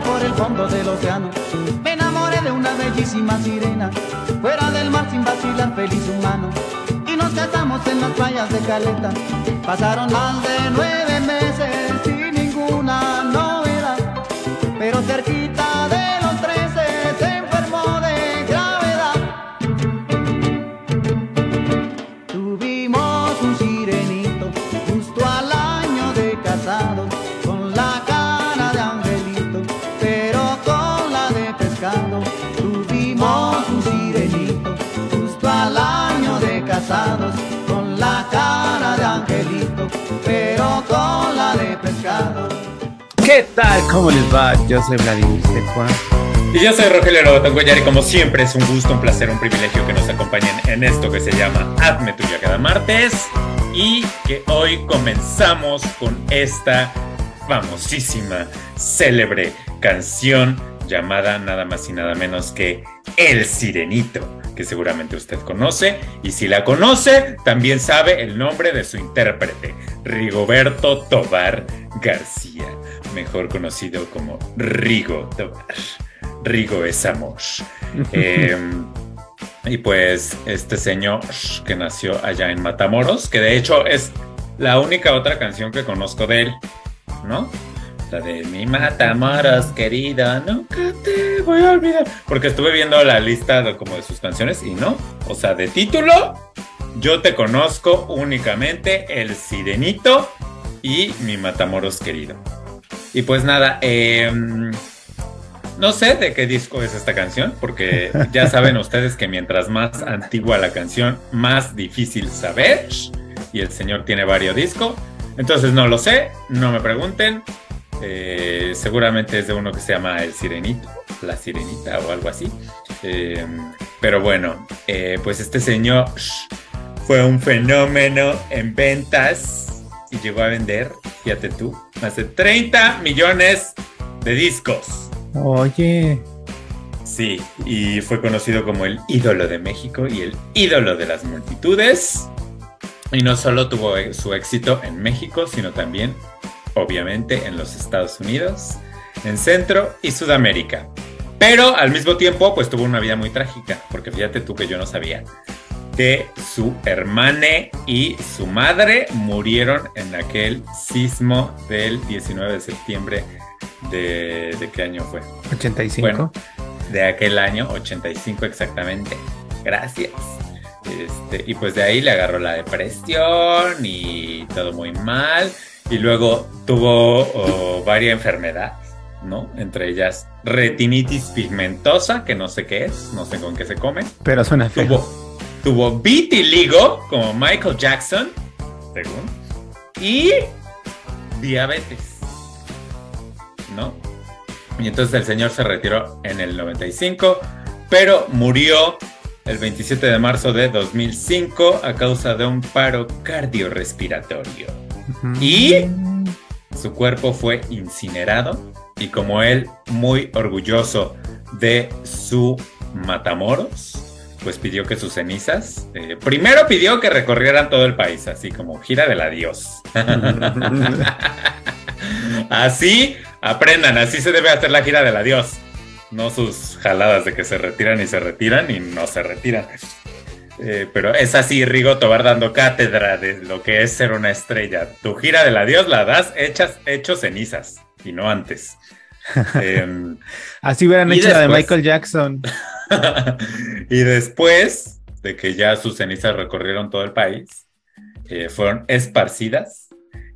por el fondo del océano. Me enamoré de una bellísima sirena, fuera del mar sin vacilar, feliz humano. Y nos casamos en las playas de Caleta. Pasaron más de nueve meses sin ninguna novedad, pero cerquita de de pescado. ¿Qué tal? ¿Cómo les va? Yo soy Vladimir Tecuan. Y yo soy Rogelio Lobotongoyar y como siempre es un gusto, un placer, un privilegio que nos acompañen en esto que se llama Hazme Tuya cada martes y que hoy comenzamos con esta famosísima, célebre canción llamada nada más y nada menos que El Sirenito, que seguramente usted conoce y si la conoce también sabe el nombre de su intérprete, Rigoberto Tobar García, mejor conocido como Rigo Tobar. Rigo es amor. Eh, y pues este señor que nació allá en Matamoros, que de hecho es la única otra canción que conozco de él, ¿no? La de mi Matamoros, querida, nunca te voy a olvidar. Porque estuve viendo la lista de, como de sus canciones y no. O sea, de título, yo te conozco únicamente El Sirenito y mi Matamoros, querido. Y pues nada, eh, no sé de qué disco es esta canción, porque ya saben ustedes que mientras más antigua la canción, más difícil saber. Y el señor tiene varios discos. Entonces no lo sé, no me pregunten. Eh, seguramente es de uno que se llama El Sirenito, La Sirenita o algo así. Eh, pero bueno, eh, pues este señor fue un fenómeno en ventas y llegó a vender, fíjate tú, más de 30 millones de discos. Oye, Sí, y fue conocido como el ídolo de México y el ídolo de las multitudes. Y no solo tuvo su éxito en México, sino también, obviamente, en los Estados Unidos, en Centro y Sudamérica. Pero al mismo tiempo, pues tuvo una vida muy trágica, porque fíjate tú que yo no sabía que su hermana y su madre murieron en aquel sismo del 19 de septiembre de, ¿de qué año fue? 85. Bueno, de aquel año, 85 exactamente. Gracias. Este, y pues de ahí le agarró la depresión y todo muy mal. Y luego tuvo oh, varias enfermedades, ¿no? Entre ellas retinitis pigmentosa, que no sé qué es, no sé con qué se come. Pero suena feo. Tuvo, tuvo vitiligo, como Michael Jackson, según. Y diabetes, ¿no? Y entonces el señor se retiró en el 95, pero murió el 27 de marzo de 2005 a causa de un paro cardiorrespiratorio. Y su cuerpo fue incinerado y como él muy orgulloso de su Matamoros, pues pidió que sus cenizas, eh, primero pidió que recorrieran todo el país, así como gira del adiós. así aprendan, así se debe hacer la gira del adiós. No sus jaladas de que se retiran y se retiran y no se retiran. Eh, pero es así, Rigo Tobar dando cátedra de lo que es ser una estrella. Tu gira del adiós la das hechas, hecho cenizas y no antes. Em, Así hubieran hecho la de después- Michael Jackson. y después de que ya sus cenizas recorrieron todo el país, eh, fueron esparcidas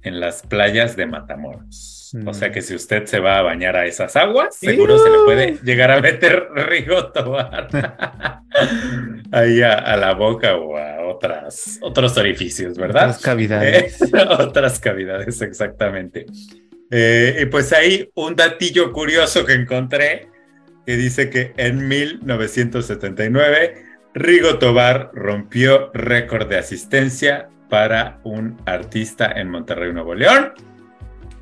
en las playas de Matamoros. Mm. O sea que si usted se va a bañar a esas aguas, seguro se le puede llegar a meter Rigo Tobar ahí a, a la boca o a otras, otros orificios, ¿verdad? Otras cavidades. Eh, otras cavidades, exactamente. Eh, y pues ahí un datillo curioso que encontré que dice que en 1979 Rigo Tobar rompió récord de asistencia para un artista en Monterrey, Nuevo León,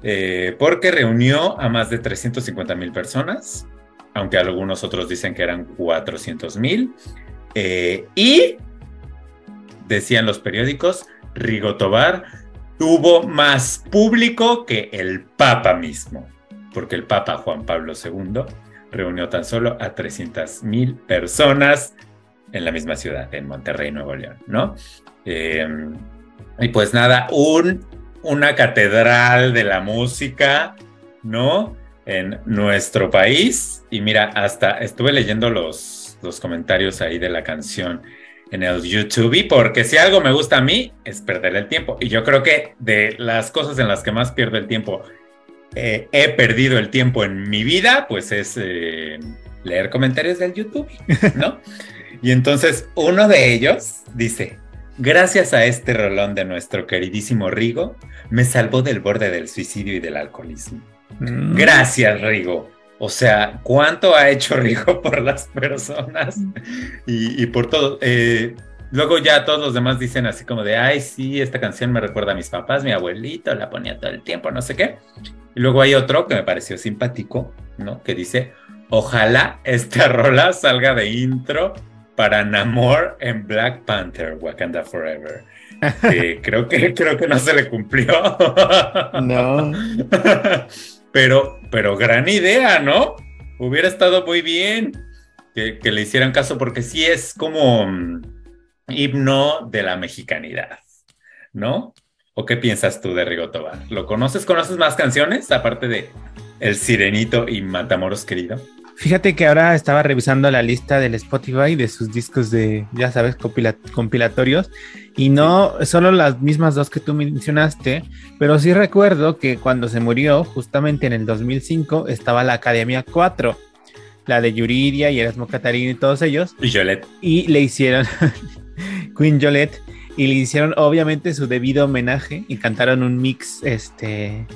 eh, porque reunió a más de 350 mil personas, aunque algunos otros dicen que eran 400 mil, eh, y decían los periódicos, Rigo Tobar tuvo más público que el Papa mismo. porque el Papa Juan Pablo II reunió tan solo a 300 mil personas en la misma ciudad, en Monterrey, Nuevo León, ¿no? Eh, y pues nada, un, una catedral de la música, ¿no? En nuestro país. Y mira, hasta estuve leyendo los, los comentarios ahí de la canción en el YouTube, porque si algo me gusta a mí es perder el tiempo. Y yo creo que de las cosas en las que más pierdo el tiempo, eh, he perdido el tiempo en mi vida, pues es eh, leer comentarios del YouTube, ¿no? y entonces uno de ellos dice, gracias a este rolón de nuestro queridísimo Rigo, me salvó del borde del suicidio y del alcoholismo. Mm. Gracias, Rigo. O sea, ¿cuánto ha hecho Rigo por las personas y, por todo? Eh, luego ya todos los demás dicen así como de, ay, sí, esta canción me recuerda a mis papás, mi abuelito la ponía todo el tiempo, no sé qué. Y luego hay otro que me pareció simpático, ¿no? Que dice, ojalá esta rola salga de intro para Namor en Black Panther, Wakanda Forever. creo que creo que no se le cumplió. No. Pero, pero gran idea, ¿no? Hubiera estado muy bien que, le hicieran caso porque sí es como mm, himno de la mexicanidad, ¿no? ¿O qué piensas tú de Rigo Tobar? ¿Lo conoces? ¿Conoces más canciones aparte de El Sirenito y Matamoros Querido? Fíjate que ahora estaba revisando la lista del Spotify de sus discos de, ya sabes, compilatorios y no solo las mismas dos que tú mencionaste, pero sí recuerdo que cuando se murió, justamente en el 2005, estaba la Academia 4, la de Yuridia y Erasmo Catarino y todos ellos. Y Jolette. Y le hicieron, Queen Jolette, y le hicieron obviamente su debido homenaje y cantaron un mix, este,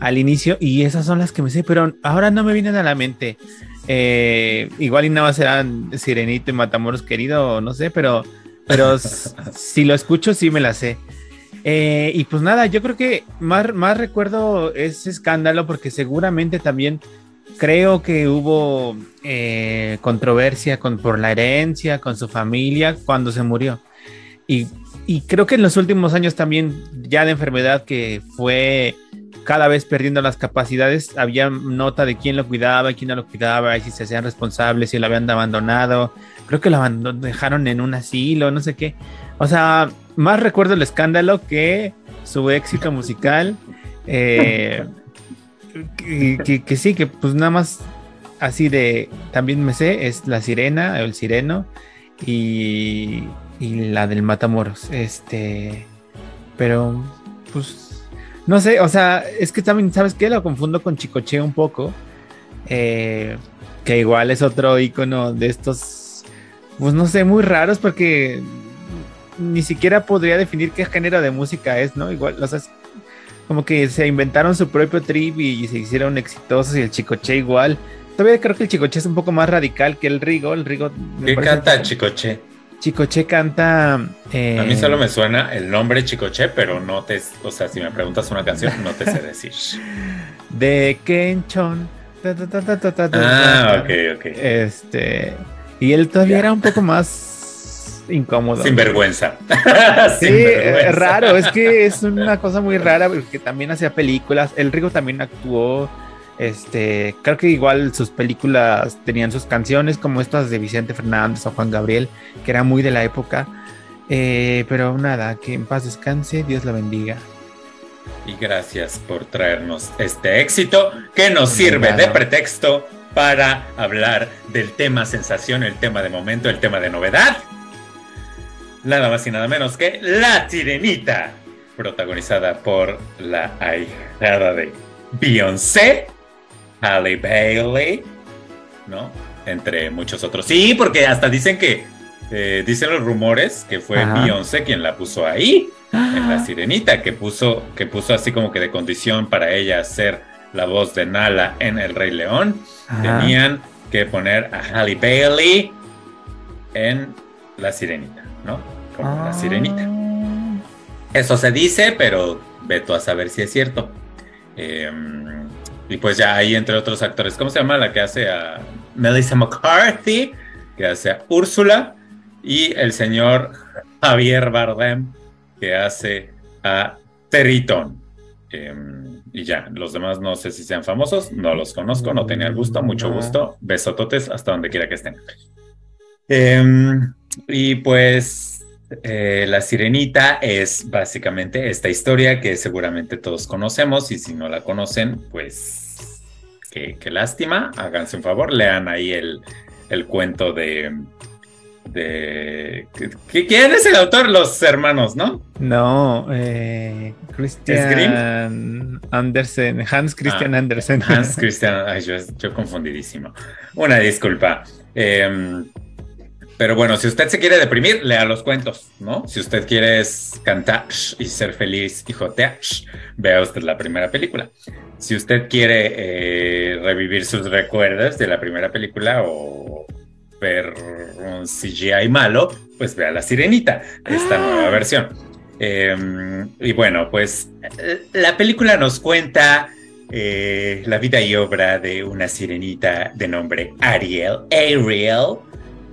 al inicio, y esas son las que me sé, pero ahora no me vienen a la mente. Eh, igual y nada más serán Sirenito y Matamoros querido, no sé, pero, pero si lo escucho sí me la sé. Eh, y pues nada, yo creo que más, más recuerdo ese escándalo porque seguramente también creo que hubo eh, controversia con, por la herencia, con su familia cuando se murió. Y, y creo que en los últimos años también ya de enfermedad que fue cada vez perdiendo las capacidades, había nota de quién lo cuidaba, quién no lo cuidaba, y si se hacían responsables, si lo habían abandonado. Creo que lo dejaron en un asilo, no sé qué. O sea, más recuerdo el escándalo que su éxito musical. Eh, que, sí, que pues nada más así de, también me sé, es La Sirena, El Sireno y, y la del Matamoros. Este, pero pues no sé, o sea, es que también, ¿sabes qué? Lo confundo con Chicoche un poco. Eh, que igual es otro icono de estos, pues no sé, muy raros porque ni siquiera podría definir qué género de música es, ¿no? Igual, o sea, como que se inventaron su propio trip y, se hicieron exitosos y el Chicoche igual. Todavía creo que el Chicoche es un poco más radical que el Rigo. El Rigo. ¿Qué canta el Chicoche? Chicoche canta. Eh, a mí solo me suena el nombre Chicoche, pero no te. O sea, si me preguntas una canción, no te sé decir. de Kenchon. ah, ok, ok. Este. Y él todavía era un poco más incómodo. Sin vergüenza. sí, es raro. Es que es una cosa muy rara porque también hacía películas. El Rigo también actuó este, creo que igual sus películas tenían sus canciones como estas de Vicente Fernández o Juan Gabriel, que era muy de la época. Eh, pero nada, que en paz descanse, Dios la bendiga. Y gracias por traernos este éxito que nos sirve de pretexto para hablar del tema sensación, el tema de momento, el tema de novedad. Nada más y nada menos que La Sirenita, protagonizada por la ahijada de Beyoncé Halle Bailey, ¿no? Entre muchos otros. Sí, porque hasta dicen que, eh, dicen los rumores que fue Beyoncé quien la puso ahí, en La Sirenita, que puso, que puso así como que de condición para ella ser la voz de Nala en El Rey León. Tenían que poner a Halle Bailey en La Sirenita, ¿no? Como La Sirenita. Ah. Eso se dice, pero veto a saber si es cierto. Eh, y pues ya ahí, entre otros actores, ¿cómo se llama la que hace a Melissa McCarthy? Que hace a Úrsula. Y el señor Javier Bardem, que hace a Territon. Em, y ya, los demás no sé si sean famosos, no los conozco, no tenía el gusto, mucho gusto, besototes hasta donde quiera que estén. Em, y pues eh, La Sirenita es básicamente esta historia que seguramente todos conocemos y si no la conocen, pues qué, lástima, háganse un favor, lean ahí el, el cuento de de... ¿Quién es el autor? Los hermanos, ¿no? No, eh, Christian Andersen, Hans Christian ah, Andersen. Hans Christian, ay, yo, confundidísimo. Una disculpa. Em, pero bueno, si usted se quiere deprimir, lea los cuentos, ¿no? Si usted quiere cantar y ser feliz y jotear, vea usted la primera película. Si usted quiere eh, revivir sus recuerdos de la primera película o ver un CGI malo, pues vea La Sirenita, esta ah. nueva versión. Em, y bueno, pues la película nos cuenta eh, la vida y obra de una sirenita de nombre Ariel, Ariel,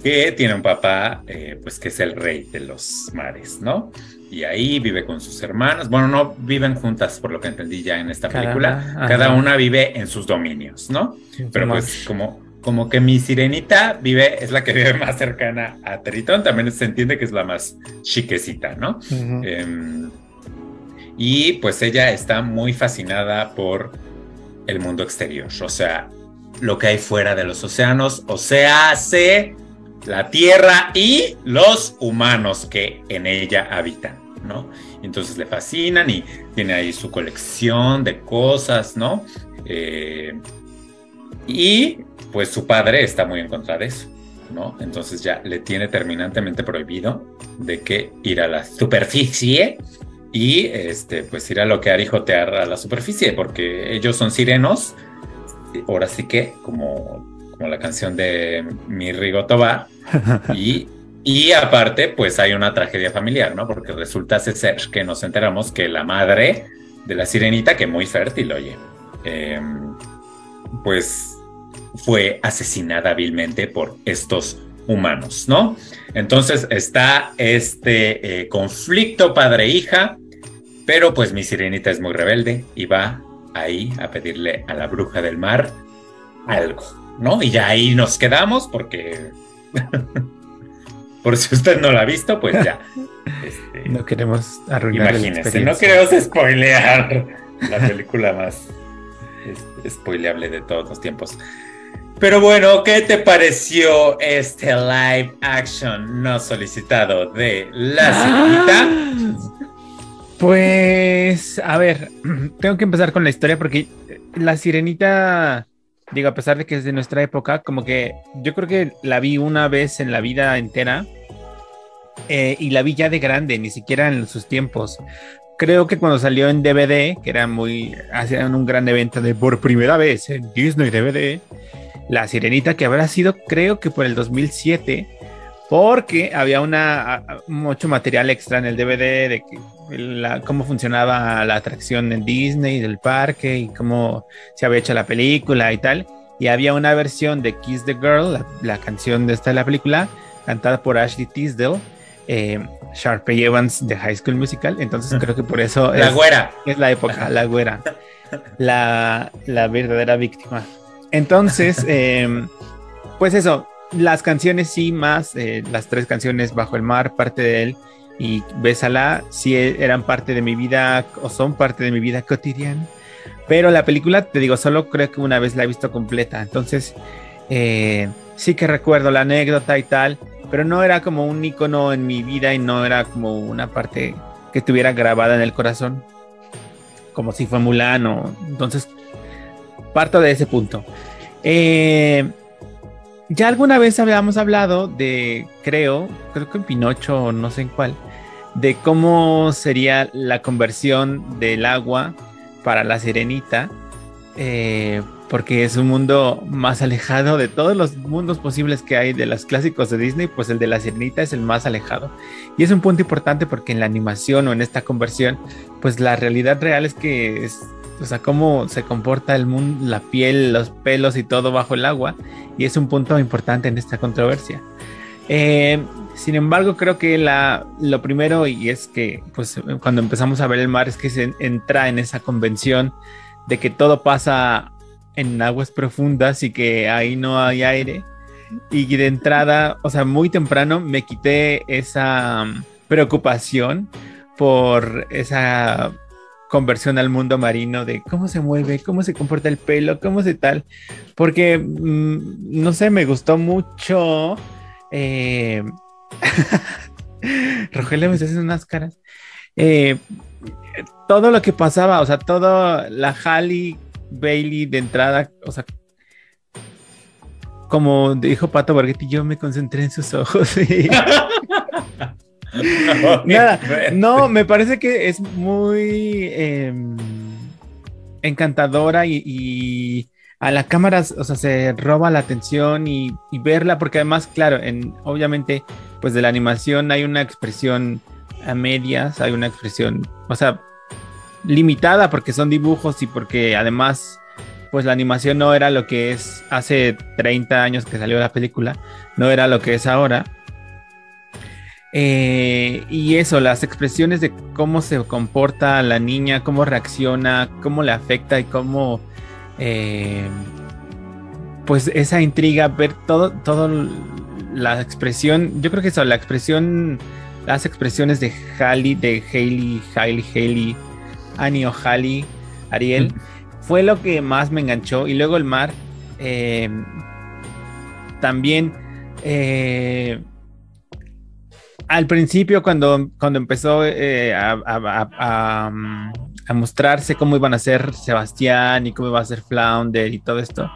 que tiene un papá, eh, pues que es el rey de los mares, ¿no? Y ahí vive con sus hermanas. Bueno, no viven juntas, por lo que entendí ya en esta película. Cada una vive en sus dominios, ¿no? Pero pues como como que mi sirenita vive, es la que vive más cercana a Tritón, también se entiende que es la más chiquecita, ¿no? Em, y pues ella está muy fascinada por el mundo exterior, o sea, lo que hay fuera de los océanos, o sea, hace la Tierra y los humanos que en ella habitan, ¿no? Entonces le fascinan y tiene ahí su colección de cosas, ¿no? Eh, y pues su padre está muy en contra de eso, ¿no? Entonces ya le tiene terminantemente prohibido de que ir a la superficie y este, pues ir a lo que y jotear a la superficie, porque ellos son sirenos, ahora sí que, como, como la canción de Mi Rigotoba, y, y aparte, pues hay una tragedia familiar, ¿no? Porque resulta ser que nos enteramos que la madre de la sirenita, que muy fértil, oye, em, pues fue asesinada hábilmente por estos humanos, ¿no? Entonces está este eh, conflicto padre-hija, pero pues mi sirenita es muy rebelde y va ahí a pedirle a la bruja del mar algo, ¿no? Y ya ahí nos quedamos porque, por si usted no lo ha visto, pues ya. Este, no queremos arruinar Imagínese, no queremos spoilear la película más este, spoileable de todos los tiempos. Pero bueno, ¿qué te pareció este live action no solicitado de La Sirenita? Pues, a ver, tengo que empezar con la historia porque La Sirenita, digo, a pesar de que es de nuestra época, como que yo creo que la vi una vez en la vida entera eh, y la vi ya de grande, ni siquiera en sus tiempos. Creo que cuando salió en DVD, que era muy, hacían un gran evento de por primera vez en Disney DVD, la Sirenita, que habrá sido creo que por el 2007, porque había una mucho material extra en el DVD de que cómo funcionaba la atracción en Disney del parque y cómo se había hecho la película y tal. Y había una versión de Kiss the Girl, la, canción de esta de la película, cantada por Ashley Tisdale, eh, Sharpay Evans de High School Musical. Entonces creo que por eso la güera. es la época, la güera, la, la verdadera víctima. Entonces, em, pues eso, las canciones sí, más eh, las tres canciones Bajo el Mar, parte de él, y Bésala, sí eran parte de mi vida o son parte de mi vida cotidiana. Pero la película, te digo, solo creo que una vez la he visto completa. Entonces, eh, sí que recuerdo la anécdota y tal, pero no era como un icono en mi vida y no era como una parte que estuviera grabada en el corazón, como si fue Mulan o. Entonces, parto de ese punto. Eh, ya alguna vez habíamos hablado de, creo, creo que en Pinocho o no sé en cuál, de cómo sería la conversión del agua para la sirenita, eh, porque es un mundo más alejado de todos los mundos posibles que hay de los clásicos de Disney, pues el de la sirenita es el más alejado. Y es un punto importante porque en la animación o en esta conversión, pues la realidad real es que es o sea, cómo se comporta el mundo, la piel, los pelos y todo bajo el agua, y es un punto importante en esta controversia. Eh, sin embargo, creo que la, lo primero, y es que pues, cuando empezamos a ver el mar, es que se entra en esa convención de que todo pasa en aguas profundas y que ahí no hay aire. Y de entrada, o sea, muy temprano me quité esa um, preocupación por esa conversión al mundo marino de cómo se mueve, cómo se comporta el pelo, cómo se tal. Porque, mm, no sé, me gustó mucho. Eh... Rogelio me está haciendo unas caras. Eh, todo lo que pasaba, o sea, todo la Halle Bailey de entrada, o sea, como dijo Pato Borghetti, yo me concentré en sus ojos. Nada, no, me parece que es muy em, encantadora y, a la cámara, o sea, se roba la atención y, y, verla, porque además, claro, en, obviamente, pues de la animación hay una expresión a medias, hay una expresión, o sea, limitada porque son dibujos y porque además pues la animación no era lo que es hace 30 años que salió la película, no era lo que es ahora. Eh, y eso, las expresiones de cómo se comporta la niña, cómo reacciona, cómo le afecta y cómo, eh, pues esa intriga, ver todo, todo la expresión, yo creo que eso, la expresión, las expresiones de Hailey, de Hailey, Hailey, Hailey, Annie O'Halley, Ariel, fue lo que más me enganchó. Y luego el mar, eh, también, eh, al principio cuando, cuando empezó eh, a, mostrarse cómo iban a ser Sebastián y cómo iba a ser Flounder y todo esto,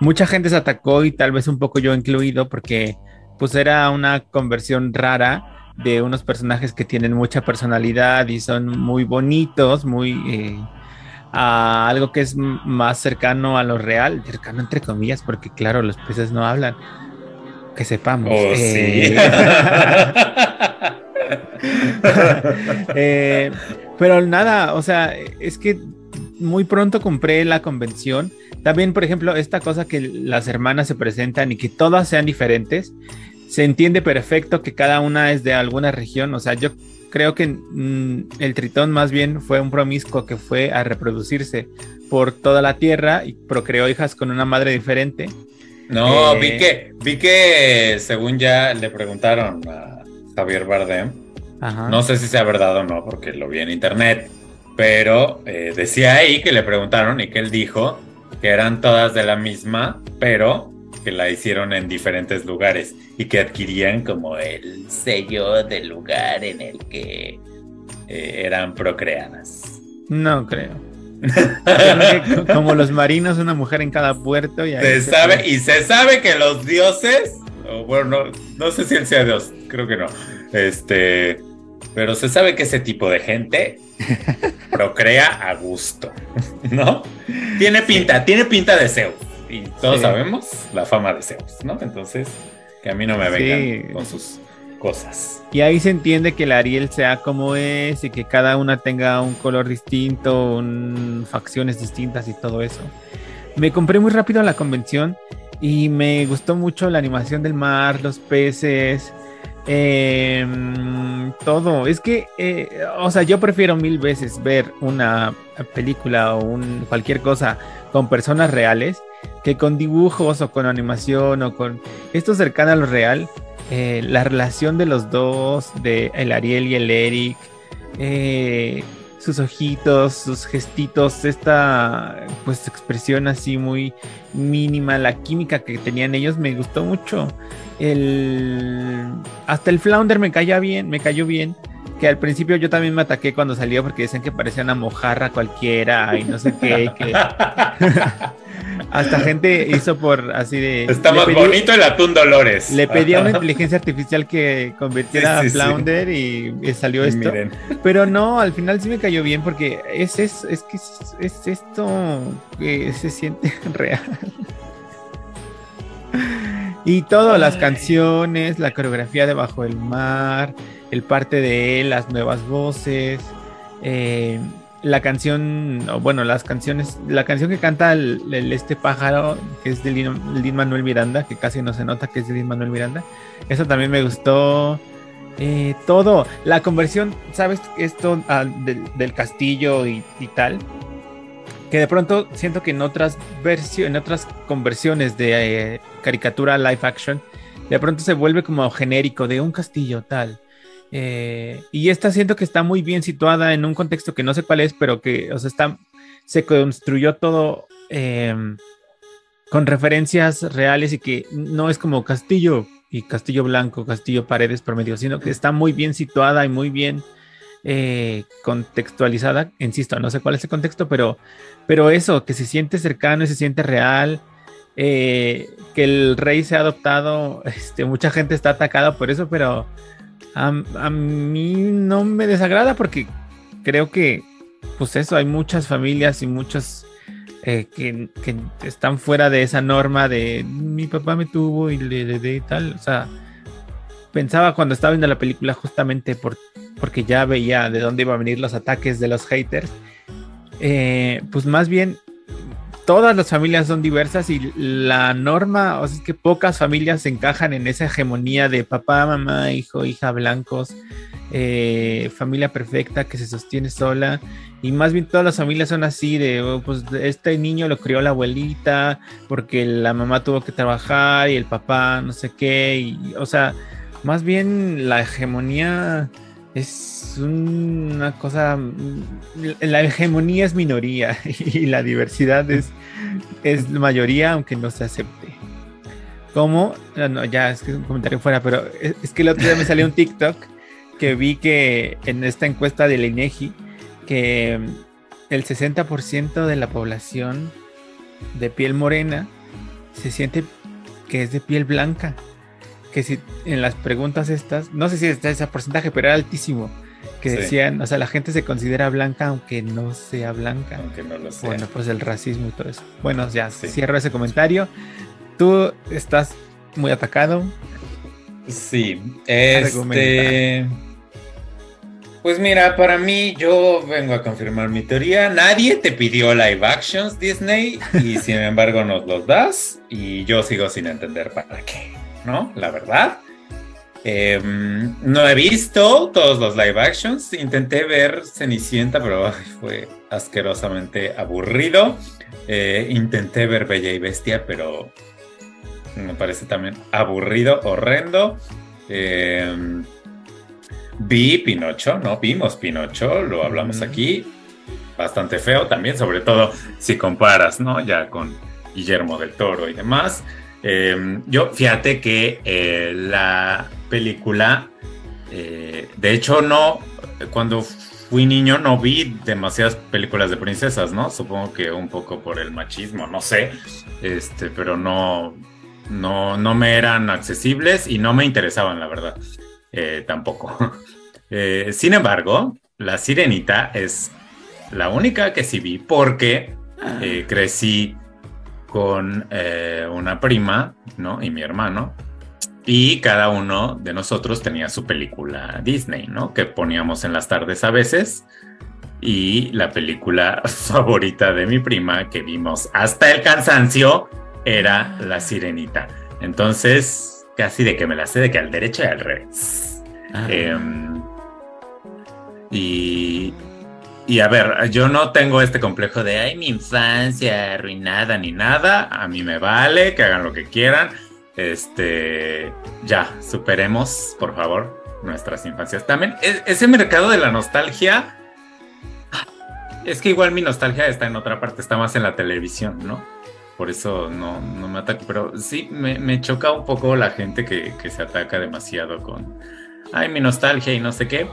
mucha gente se atacó y tal vez un poco yo incluido porque pues era una conversión rara de unos personajes que tienen mucha personalidad y son muy bonitos, muy eh, a algo que es más cercano a lo real, cercano entre comillas, porque claro, los peces no hablan. Que sepamos. Oh, sí. Eh, eh, pero nada, o sea, es que muy pronto compré la convención. También, por ejemplo, esta cosa que las hermanas se presentan y que todas sean diferentes se entiende perfecto que cada una es de alguna región. O sea, yo creo que mm, el tritón más bien fue un promiscuo que fue a reproducirse por toda la tierra y procreó hijas con una madre diferente. No, vi eh, que, vi que según ya le preguntaron a Javier Bardem, no sé si sea verdad o no, porque lo vi en internet, pero eh, decía ahí que le preguntaron y que él dijo que eran todas de la misma, pero que la hicieron en diferentes lugares y que adquirían como el sello del lugar en el que eh, eran procreadas. No creo. como los marinos, una mujer en cada puerto. Y se, sabe, y se sabe que los dioses, bueno, no, no sé si él sea dios, creo que no. Este, pero se sabe que ese tipo de gente procrea a gusto, ¿no? Tiene pinta, tiene pinta de Zeus y todos sabemos la fama de Zeus, ¿no? Entonces, que a mí no me vengan con sus cosas. Y ahí se entiende que la Ariel sea como es y que cada una tenga un color distinto, facciones distintas y todo eso. Me compré muy rápido la convención y me gustó mucho la animación del mar, los peces, em, todo. Es que, eh, o sea, yo prefiero mil veces ver una película o un, cualquier cosa con personas reales que con dibujos o con animación o con esto cercano a lo real, eh, la relación de los dos, de el Ariel y el Eric, eh, sus ojitos, sus gestitos, esta pues expresión así muy mínima, la química que tenían ellos me gustó mucho. El hasta el Flounder me cayó bien, me cayó bien. Que al principio yo también me ataqué cuando salió porque decían que parecía una mojarra cualquiera y no sé qué. Que... Hasta gente hizo por así de. Está más bonito el atún Dolores. Le pedí a una inteligencia artificial que convirtiera a Flounder y, salió esto. Pero no, al final sí me cayó bien porque es, es, es que es, esto que se siente real. Y todo, las canciones, la coreografía de Bajo el Mar, el parte de las nuevas voces. Eh, la canción, bueno, las canciones, la canción que canta este pájaro, que es de Lin, Manuel Miranda, que casi no se nota que es de Lin Manuel Miranda, eso también me gustó. Eh, todo, la conversión, ¿sabes? Esto ah, del, castillo y, tal. que de pronto siento que en otras en otras conversiones de eh, caricatura live action, de pronto se vuelve como genérico de un castillo tal. Eh, y esta siento que está muy bien situada en un contexto que no sé cuál es, pero que, o sea, se construyó todo em, con referencias reales y que no es como castillo y castillo blanco, castillo paredes promedio, sino que está muy bien situada y muy bien eh, contextualizada. Insisto, no sé cuál es el contexto, pero, pero eso, que se siente cercano y se siente real. Eh, que el rey se ha adoptado, este, mucha gente está atacada por eso, pero a, mí no me desagrada porque creo que, pues eso, hay muchas familias y muchos eh, que, están fuera de esa norma de mi papá me tuvo y le de tal, o sea, pensaba cuando estaba viendo la película justamente por, porque ya veía de dónde iban a venir los ataques de los haters, eh, pues más bien todas las familias son diversas y la norma, o sea, es que pocas familias encajan en esa hegemonía de papá, mamá, hijo, hija, blancos, eh, familia perfecta que se sostiene sola. Y más bien todas las familias son así de, oh, pues este niño lo crió la abuelita porque la mamá tuvo que trabajar y el papá no sé qué. Y, o sea, más bien la hegemonía es una cosa, la hegemonía es minoría y la diversidad es, es mayoría, aunque no se acepte. ¿Cómo? No, ya es que es un comentario fuera, pero es, que el otro día me salió un TikTok que vi que en esta encuesta del INEGI que el 60% de la población de piel morena se siente que es de piel blanca que si en las preguntas estas, no sé si está ese porcentaje, pero era altísimo, que decían, o sea, la gente se considera blanca aunque no sea blanca. Aunque no lo sea. Bueno, pues el racismo y todo eso. Bueno, ya cierro ese comentario. Tú estás muy atacado. Sí, este... Pues mira, para mí yo vengo a confirmar mi teoría. Nadie te pidió live actions Disney y sin embargo nos los das y yo sigo sin entender para qué. ¿no? La verdad. Em, no he visto todos los live actions. Intenté ver Cenicienta, pero fue asquerosamente aburrido. Eh, intenté ver Bella y Bestia, pero me parece también aburrido, horrendo. Em, vi Pinocho, ¿no? Vimos Pinocho, lo hablamos aquí. Bastante feo también, sobre todo si comparas, ¿no? Ya con Guillermo del Toro y demás. Em, yo, fíjate que eh, la película, eh, de hecho, no, cuando fui niño no vi demasiadas películas de princesas, ¿no? Supongo que un poco por el machismo, no sé, este, pero no, no, no me eran accesibles y no me interesaban, la verdad, eh, tampoco. sin embargo, La Sirenita es la única que sí vi porque crecí con eh, una prima, ¿no? Y mi hermano. Y cada uno de nosotros tenía su película Disney, ¿no? Que poníamos en las tardes a veces. Y la película favorita de mi prima que vimos hasta el cansancio era La Sirenita. Entonces, casi de que me la sé de que al derecho y al revés. Ah. Em, y, y a ver, yo no tengo este complejo de, ay, mi infancia arruinada ni nada. A mí me vale, que hagan lo que quieran. Este, ya, superemos, por favor, nuestras infancias. También, e, ese mercado de la nostalgia, es que igual mi nostalgia está en otra parte, está más en la televisión, ¿no? Por eso no, me ataco, pero sí me, choca un poco la gente que se ataca demasiado con, ay, mi nostalgia y no sé qué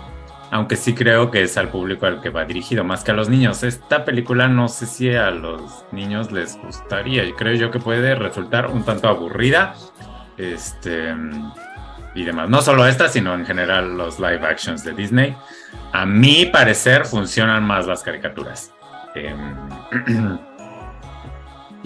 aunque sí creo que es al público al que va dirigido, más que a los niños. Esta película no sé si a los niños les gustaría, y creo yo que puede resultar un tanto aburrida. Este y demás. No solo esta, sino en general los live actions de Disney. A mi parecer funcionan más las caricaturas. Em,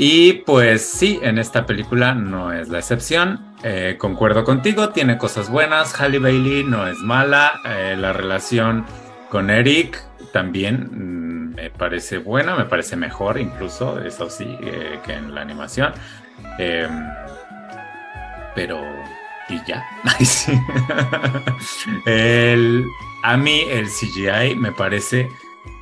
y pues sí, en esta película no es la excepción. Eh, concuerdo contigo, tiene cosas buenas. Halle Bailey no es mala. Eh, la relación con Eric también mm, me parece buena, me parece mejor incluso, eso sí, eh, que en la animación. Em, pero, y ya. a mí el CGI me parece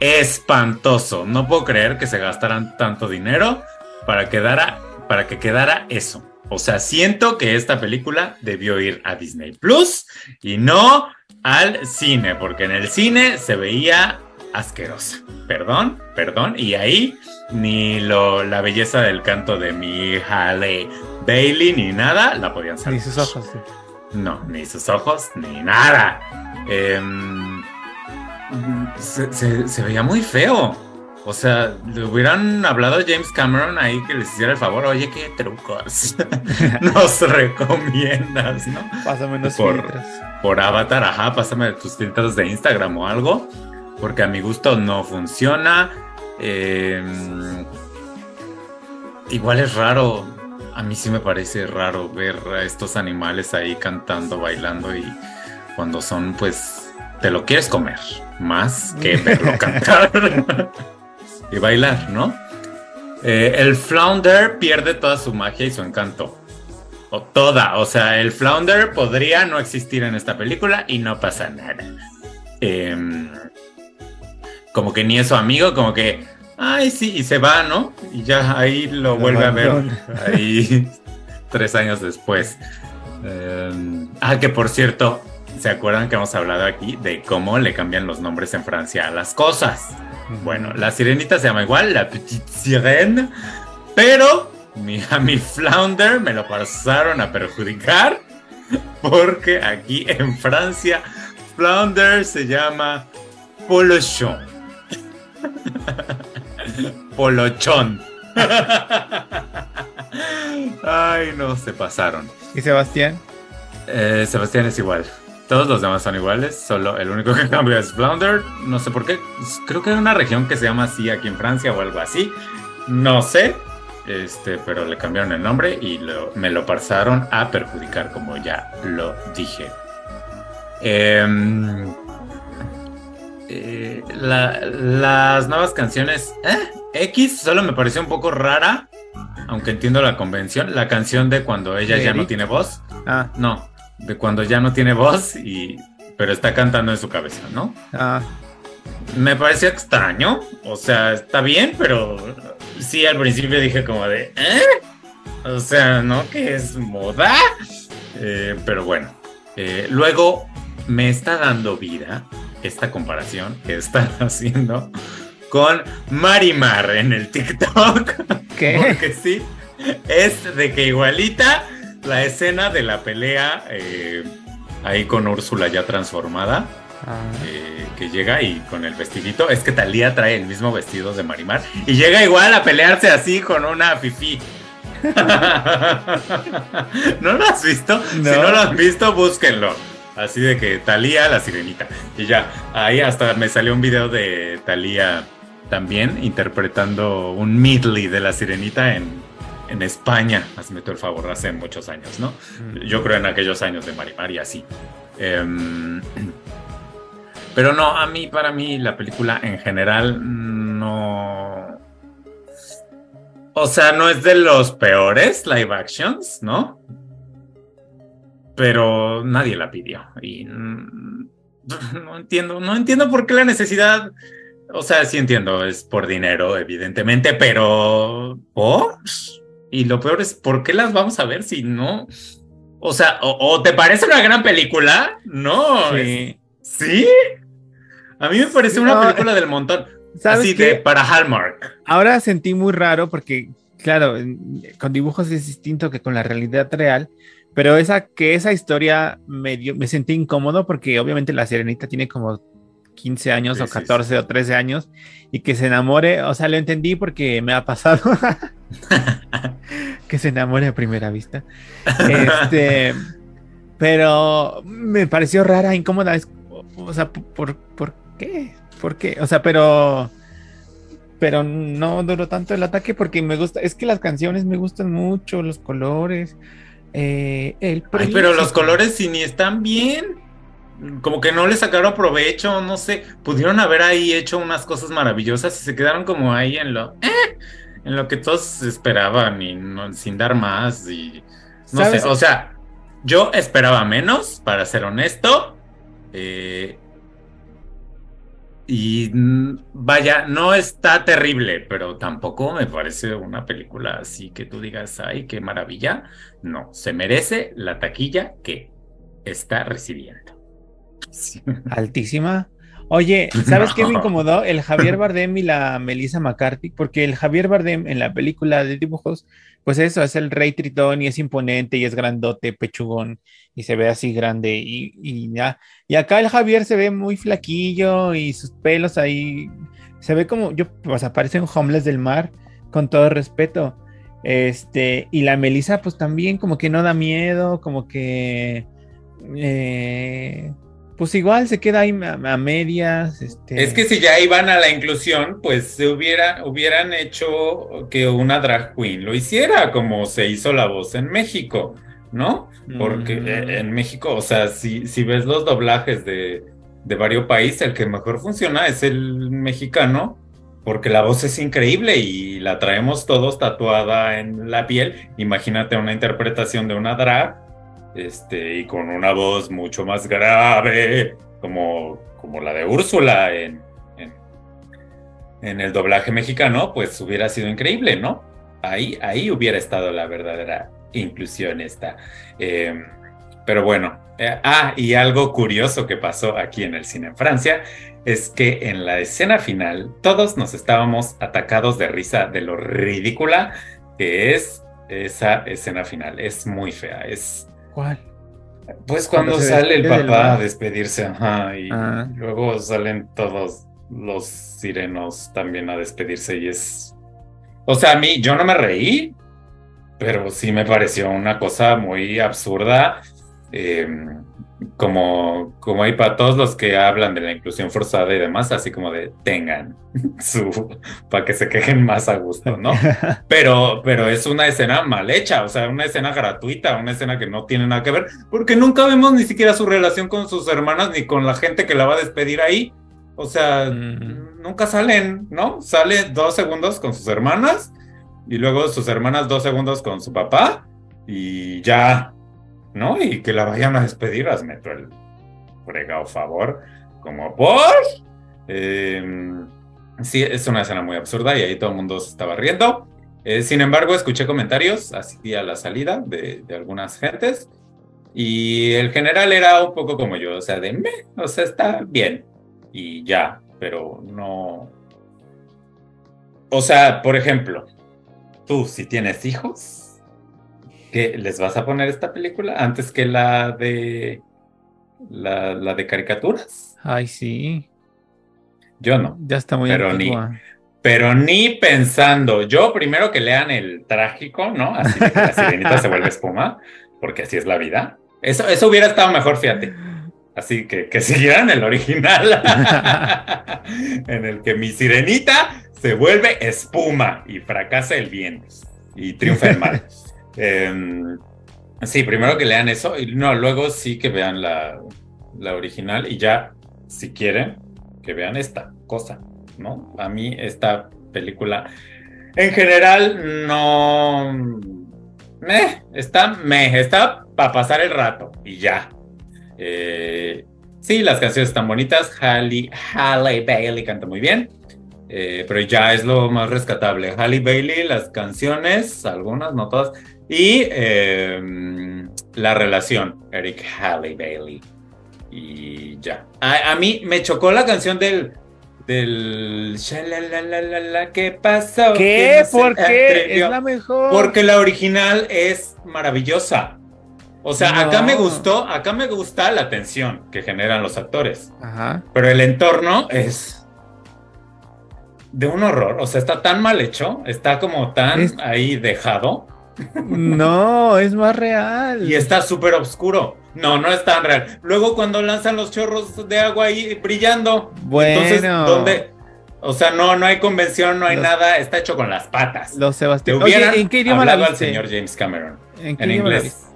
espantoso. No puedo creer que se gastaran tanto dinero para, quedara, para que quedara eso. O sea, siento que esta película debió ir a Disney Plus y no al cine, porque en el cine se veía asquerosa. Perdón, perdón. Y ahí ni lo, la belleza del canto de mi hija Bailey ni nada la podían saber. Ni sus ojos. No, ni sus ojos, ni nada. Em, se, veía muy feo. O sea, le hubieran hablado a James Cameron ahí que les hiciera el favor, oye, qué trucos nos recomiendas, ¿no? Pásame unos por, filtros. Por Avatar, ajá, pásame tus filtros de Instagram o algo, porque a mi gusto no funciona. Em, igual es raro, a mí sí me parece raro ver a estos animales ahí cantando, bailando y cuando son, pues, te lo quieres comer, más que verlo cantar y bailar, ¿no? Eh, el flounder pierde toda su magia y su encanto. O toda, o sea, el flounder podría no existir en esta película y no pasa nada. Em, como que ni es su amigo, como que, ay, sí, y se va, ¿no? Y ya ahí lo, vuelve a ver, ahí tres años después. Em, ah, que por cierto, ¿se acuerdan que hemos hablado aquí de cómo le cambian los nombres en Francia a las cosas? Bueno, la sirenita se llama igual, la Petite Sirène, pero mi, a mi flounder me lo pasaron a perjudicar porque aquí en Francia flounder se llama polochon. Polochón. Ay, no, se pasaron. ¿Y Sebastián? Eh, Sebastián es igual. Todos los demás son iguales, solo el único que cambia es Flounder. No sé por qué. Creo que hay una región que se llama así aquí en Francia o algo así. No sé. Este, pero le cambiaron el nombre y me lo pasaron a perjudicar, como ya lo dije. Em, eh, las nuevas canciones. ¿eh? X solo me pareció un poco rara, aunque entiendo la convención. La canción de cuando ella ya no tiene voz. Ah, no de cuando ya no tiene voz y pero está cantando en su cabeza, ¿no? Ah. Me pareció extraño, o sea, está bien, pero sí al principio dije como de, ¿eh? O sea, ¿no? Que es moda. Eh, pero bueno, eh, luego me está dando vida esta comparación que están haciendo con Marimar en el TikTok. ¿Qué? Porque sí, es de que igualita la escena de la pelea eh, ahí con Úrsula ya transformada. Ah. Eh, que llega y con el vestidito. Es que Talía trae el mismo vestido de Marimar. Y llega igual a pelearse así con una fifi. ¿No lo has visto? Si no lo has visto, búsquenlo. Así de que Talía, la sirenita. Y ya, ahí hasta me salió un video de Talía también interpretando un medley de la sirenita en, en España, hazme tú el favor, hace muchos años, ¿no? Yo creo en aquellos años de Marimar y así. Em, pero no, a mí, para mí, la película en general no. O sea, no es de los peores live actions, ¿no? Pero nadie la pidió. Y no entiendo, no entiendo por qué la necesidad. O sea, sí entiendo, es por dinero, evidentemente, pero ¿por? Y lo peor es, ¿por qué las vamos a ver si no? O sea, o, te parece una gran película? No. Sí. ¿Sí? A mí me parece una película del montón. Así de para Hallmark. Ahora sentí muy raro porque, claro, con dibujos es distinto que con la realidad real. Pero esa, que esa historia me, me sentí incómodo porque obviamente la sirenita tiene como 15 años o 14 o 13 años y que se enamore, o sea, lo entendí porque me ha pasado que se enamore a primera vista. Este, pero me pareció rara, incómoda, o sea, ¿por, ¿por qué? ¿Por qué? O sea, pero pero no duró tanto el ataque porque me gusta, es que las canciones me gustan mucho, los colores, eh, el Ay, pero los colores sí ni están bien como que no le sacaron provecho, no sé, pudieron haber ahí hecho unas cosas maravillosas y se quedaron como ahí en lo, eh, en lo que todos esperaban y sin dar más y no sé, o sea, yo esperaba menos, para ser honesto, eh, y vaya, no está terrible, pero tampoco me parece una película así que tú digas, ay, qué maravilla. No, se merece la taquilla que está recibiendo. Altísima. Oye, ¿sabes qué me incomodó? El Javier Bardem y la Melissa McCarthy, porque el Javier Bardem en la película de dibujos, pues eso, es el rey tritón y es imponente y es grandote, pechugón y se ve así grande y, y ya. Y acá el Javier se ve muy flaquillo y sus pelos ahí, se ve como, yo, pues aparece un homeless del mar, con todo respeto. Este, y la Melissa pues también como que no da miedo, como que... Eh, pues igual se queda ahí a, medias. Este... Es que si ya iban a la inclusión, pues se hubiera, hubieran hecho que una drag queen lo hiciera, como se hizo la voz en México. ¿no? Porque mm. en México, o sea, si, si ves los doblajes de, de varios países, el que mejor funciona es el mexicano, porque la voz es increíble y la traemos todos tatuada en la piel. Imagínate una interpretación de una drag, este, y con una voz mucho más grave, como, como la de Úrsula en, en, el doblaje mexicano, pues hubiera sido increíble, ¿no? Ahí, ahí hubiera estado la verdadera inclusión esta. Em, pero bueno, eh, ah, y algo curioso que pasó aquí en el cine en Francia es que en la escena final todos nos estábamos atacados de risa de lo ridícula que es esa escena final. Es muy fea. Es. ¿Cuál? Pues cuando, sale el papá a despedirse, ajá, y ah. luego salen todos los sirenos también a despedirse y es. O sea, a mí, yo no me reí, pero sí me pareció una cosa muy absurda. Em, como, como hay para todos los que hablan de la inclusión forzada y demás, así como de tengan su para que se quejen más a gusto, ¿no? Pero, pero es una escena mal hecha, o sea, una escena gratuita, una escena que no tiene nada que ver, porque nunca vemos ni siquiera su relación con sus hermanas ni con la gente que la va a despedir ahí. O sea, mm. nunca salen, ¿no? Sale dos segundos con sus hermanas y luego sus hermanas dos segundos con su papá y ya, ¿no? Y que la vayan a despedir, hazme tú el fregado favor, como por... Em, sí, es una escena muy absurda y ahí todo el mundo se estaba riendo. Eh, sin embargo, escuché comentarios así a la salida de, de, algunas gentes y el general era un poco como yo, o sea, de me, o sea, está bien y ya, pero no. O sea, por ejemplo, tú, si tienes hijos, ¿qué les vas a poner esta película antes que la de la, de caricaturas? Ay, sí. Yo no. Ya está muy pero ni, pero ni pensando. Yo primero que lean el trágico, ¿no? Así que la sirenita se vuelve espuma, porque así es la vida. Eso, eso hubiera estado mejor, fíjate. Así que que siguieran el original, en el que mi sirenita se vuelve espuma y fracasa el bien y triunfa el mal. Em, sí, primero que lean eso y no, luego sí que vean la, la original y ya, si quieren, que vean esta cosa, ¿no? A mí esta película en general no... Me, está, me, está para pasar el rato y ya. Eh, sí, las canciones están bonitas. Halle, Halle Bailey canta muy bien. Eh, pero ya es lo más rescatable. Halle Bailey, las canciones, algunas, no todas, y em, la relación, Eric Halle Bailey. Y ya. A, mí me chocó la canción del. Del. ¿Qué pasó? ¿Qué? ¿Por qué? Es la mejor. Porque la original es maravillosa. O sea, acá me gustó, acá me gusta la tensión que generan los actores. Ajá. Pero el entorno es de un horror. O sea, está tan mal hecho, está como tan ahí dejado. No, es más real. Y está súper oscuro. No, no es tan real. Luego cuando lanzan los chorros de agua ahí brillando. Bueno. Entonces, ¿dónde? O sea, no, no hay convención, no hay nada, está hecho con las patas. Los Sebastián. Oye, ¿en qué idioma la viste? al señor James Cameron. ¿En, inglés.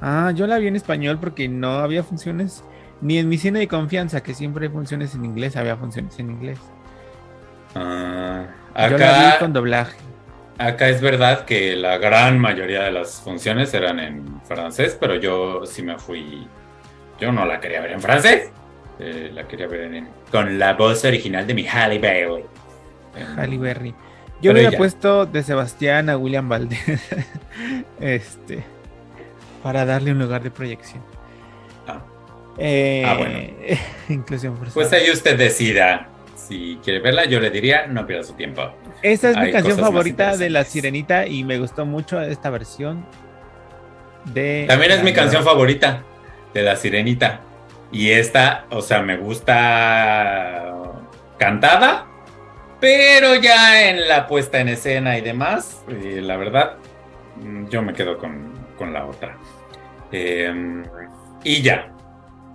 Ah, yo la vi en español porque no había funciones, ni en mi cine de confianza, que siempre hay funciones en inglés, había funciones en inglés. Ah, acá, con doblaje. Acá es verdad que la gran mayoría de las funciones eran en francés, pero yo sí me fui. Yo no la quería ver en francés. Eh, la quería ver en, con la voz original de mi Halle Bailey. Halle Berry. Yo hubiera puesto de Sebastián a William Valdez. este. Para darle un lugar de proyección. Ah, eh, ah bueno. inclusión Pues ahí usted decida. Si quiere verla, yo le diría, no pierda su tiempo. Esta es mi canción favorita de La Sirenita y me gustó mucho esta versión de... También es mi canción favorita de La Sirenita. Y esta, o sea, me gusta cantada, pero ya en la puesta en escena y demás, eh, la verdad, mm, yo me quedo con, la otra. Em, y ya.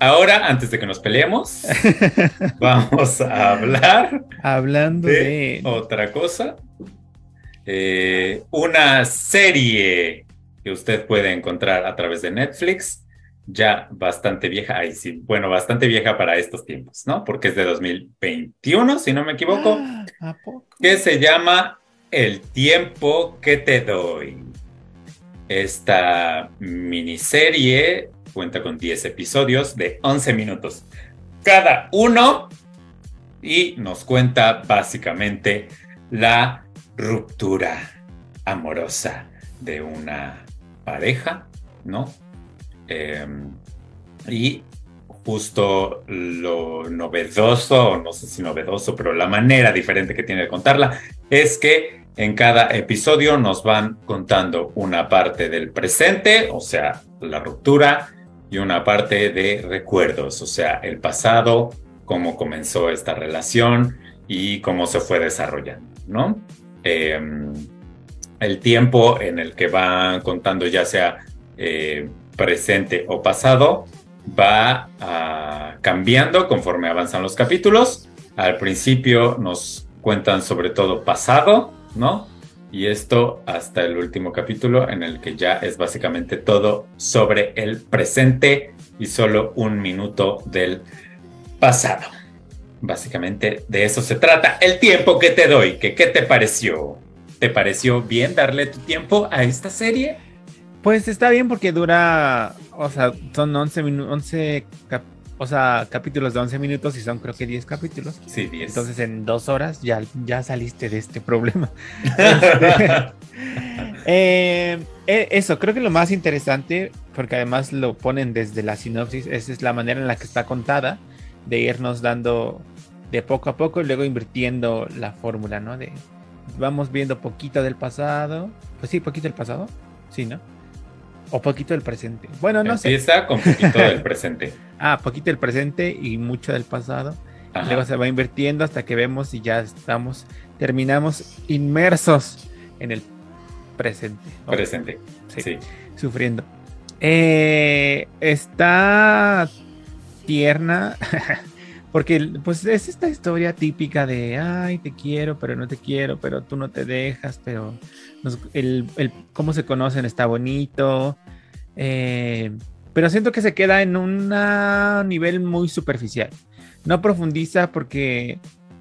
Ahora, antes de que nos peleemos, vamos a hablar. Hablando de, otra cosa. Eh, una serie que usted puede encontrar a través de Netflix ya bastante vieja, ahí sí, bueno, bastante vieja para estos tiempos, ¿no? Porque es de 2021, si no me equivoco, ah, que se llama El tiempo que te doy. Esta miniserie cuenta con 10 episodios de 11 minutos cada uno y nos cuenta básicamente la ruptura amorosa de una pareja, ¿no? Em, y justo lo novedoso, no sé si novedoso, pero la manera diferente que tiene de contarla es que en cada episodio nos van contando una parte del presente, o sea, la ruptura, y una parte de recuerdos, o sea, el pasado, cómo comenzó esta relación y cómo se fue desarrollando, ¿no? Em, el tiempo en el que van contando ya sea eh, presente o pasado va ah, cambiando conforme avanzan los capítulos. Al principio nos cuentan sobre todo pasado, ¿no? Y esto hasta el último capítulo en el que ya es básicamente todo sobre el presente y solo un minuto del pasado. Básicamente de eso se trata. El tiempo que te doy, que qué te pareció? ¿Te pareció bien darle tu tiempo a esta serie? Pues está bien porque dura, o sea, son 11 minutos, o sea, capítulos de 11 minutos y son creo que 10 capítulos. Sí, 10. Entonces en dos horas ya, ya saliste de este problema. Eh, eh, eso, creo que lo más interesante, porque además lo ponen desde la sinopsis, esa es la manera en la que está contada, de irnos dando de poco a poco y luego invirtiendo la fórmula, ¿no? De vamos viendo poquito del pasado, pues sí, poquito del pasado, sí, ¿no? O poquito del presente. Bueno, no sé. Empieza con poquito del presente. ah, poquito del presente y mucho del pasado. Luego se va invirtiendo hasta que vemos y ya estamos, terminamos inmersos en el presente. Presente, sí. Sufriendo. Eh, está tierna. Porque pues es esta historia típica de, ay, te quiero, pero no te quiero, pero tú no te dejas, pero el, cómo se conocen está bonito. Eh, pero siento que se queda en un nivel muy superficial. No profundiza porque,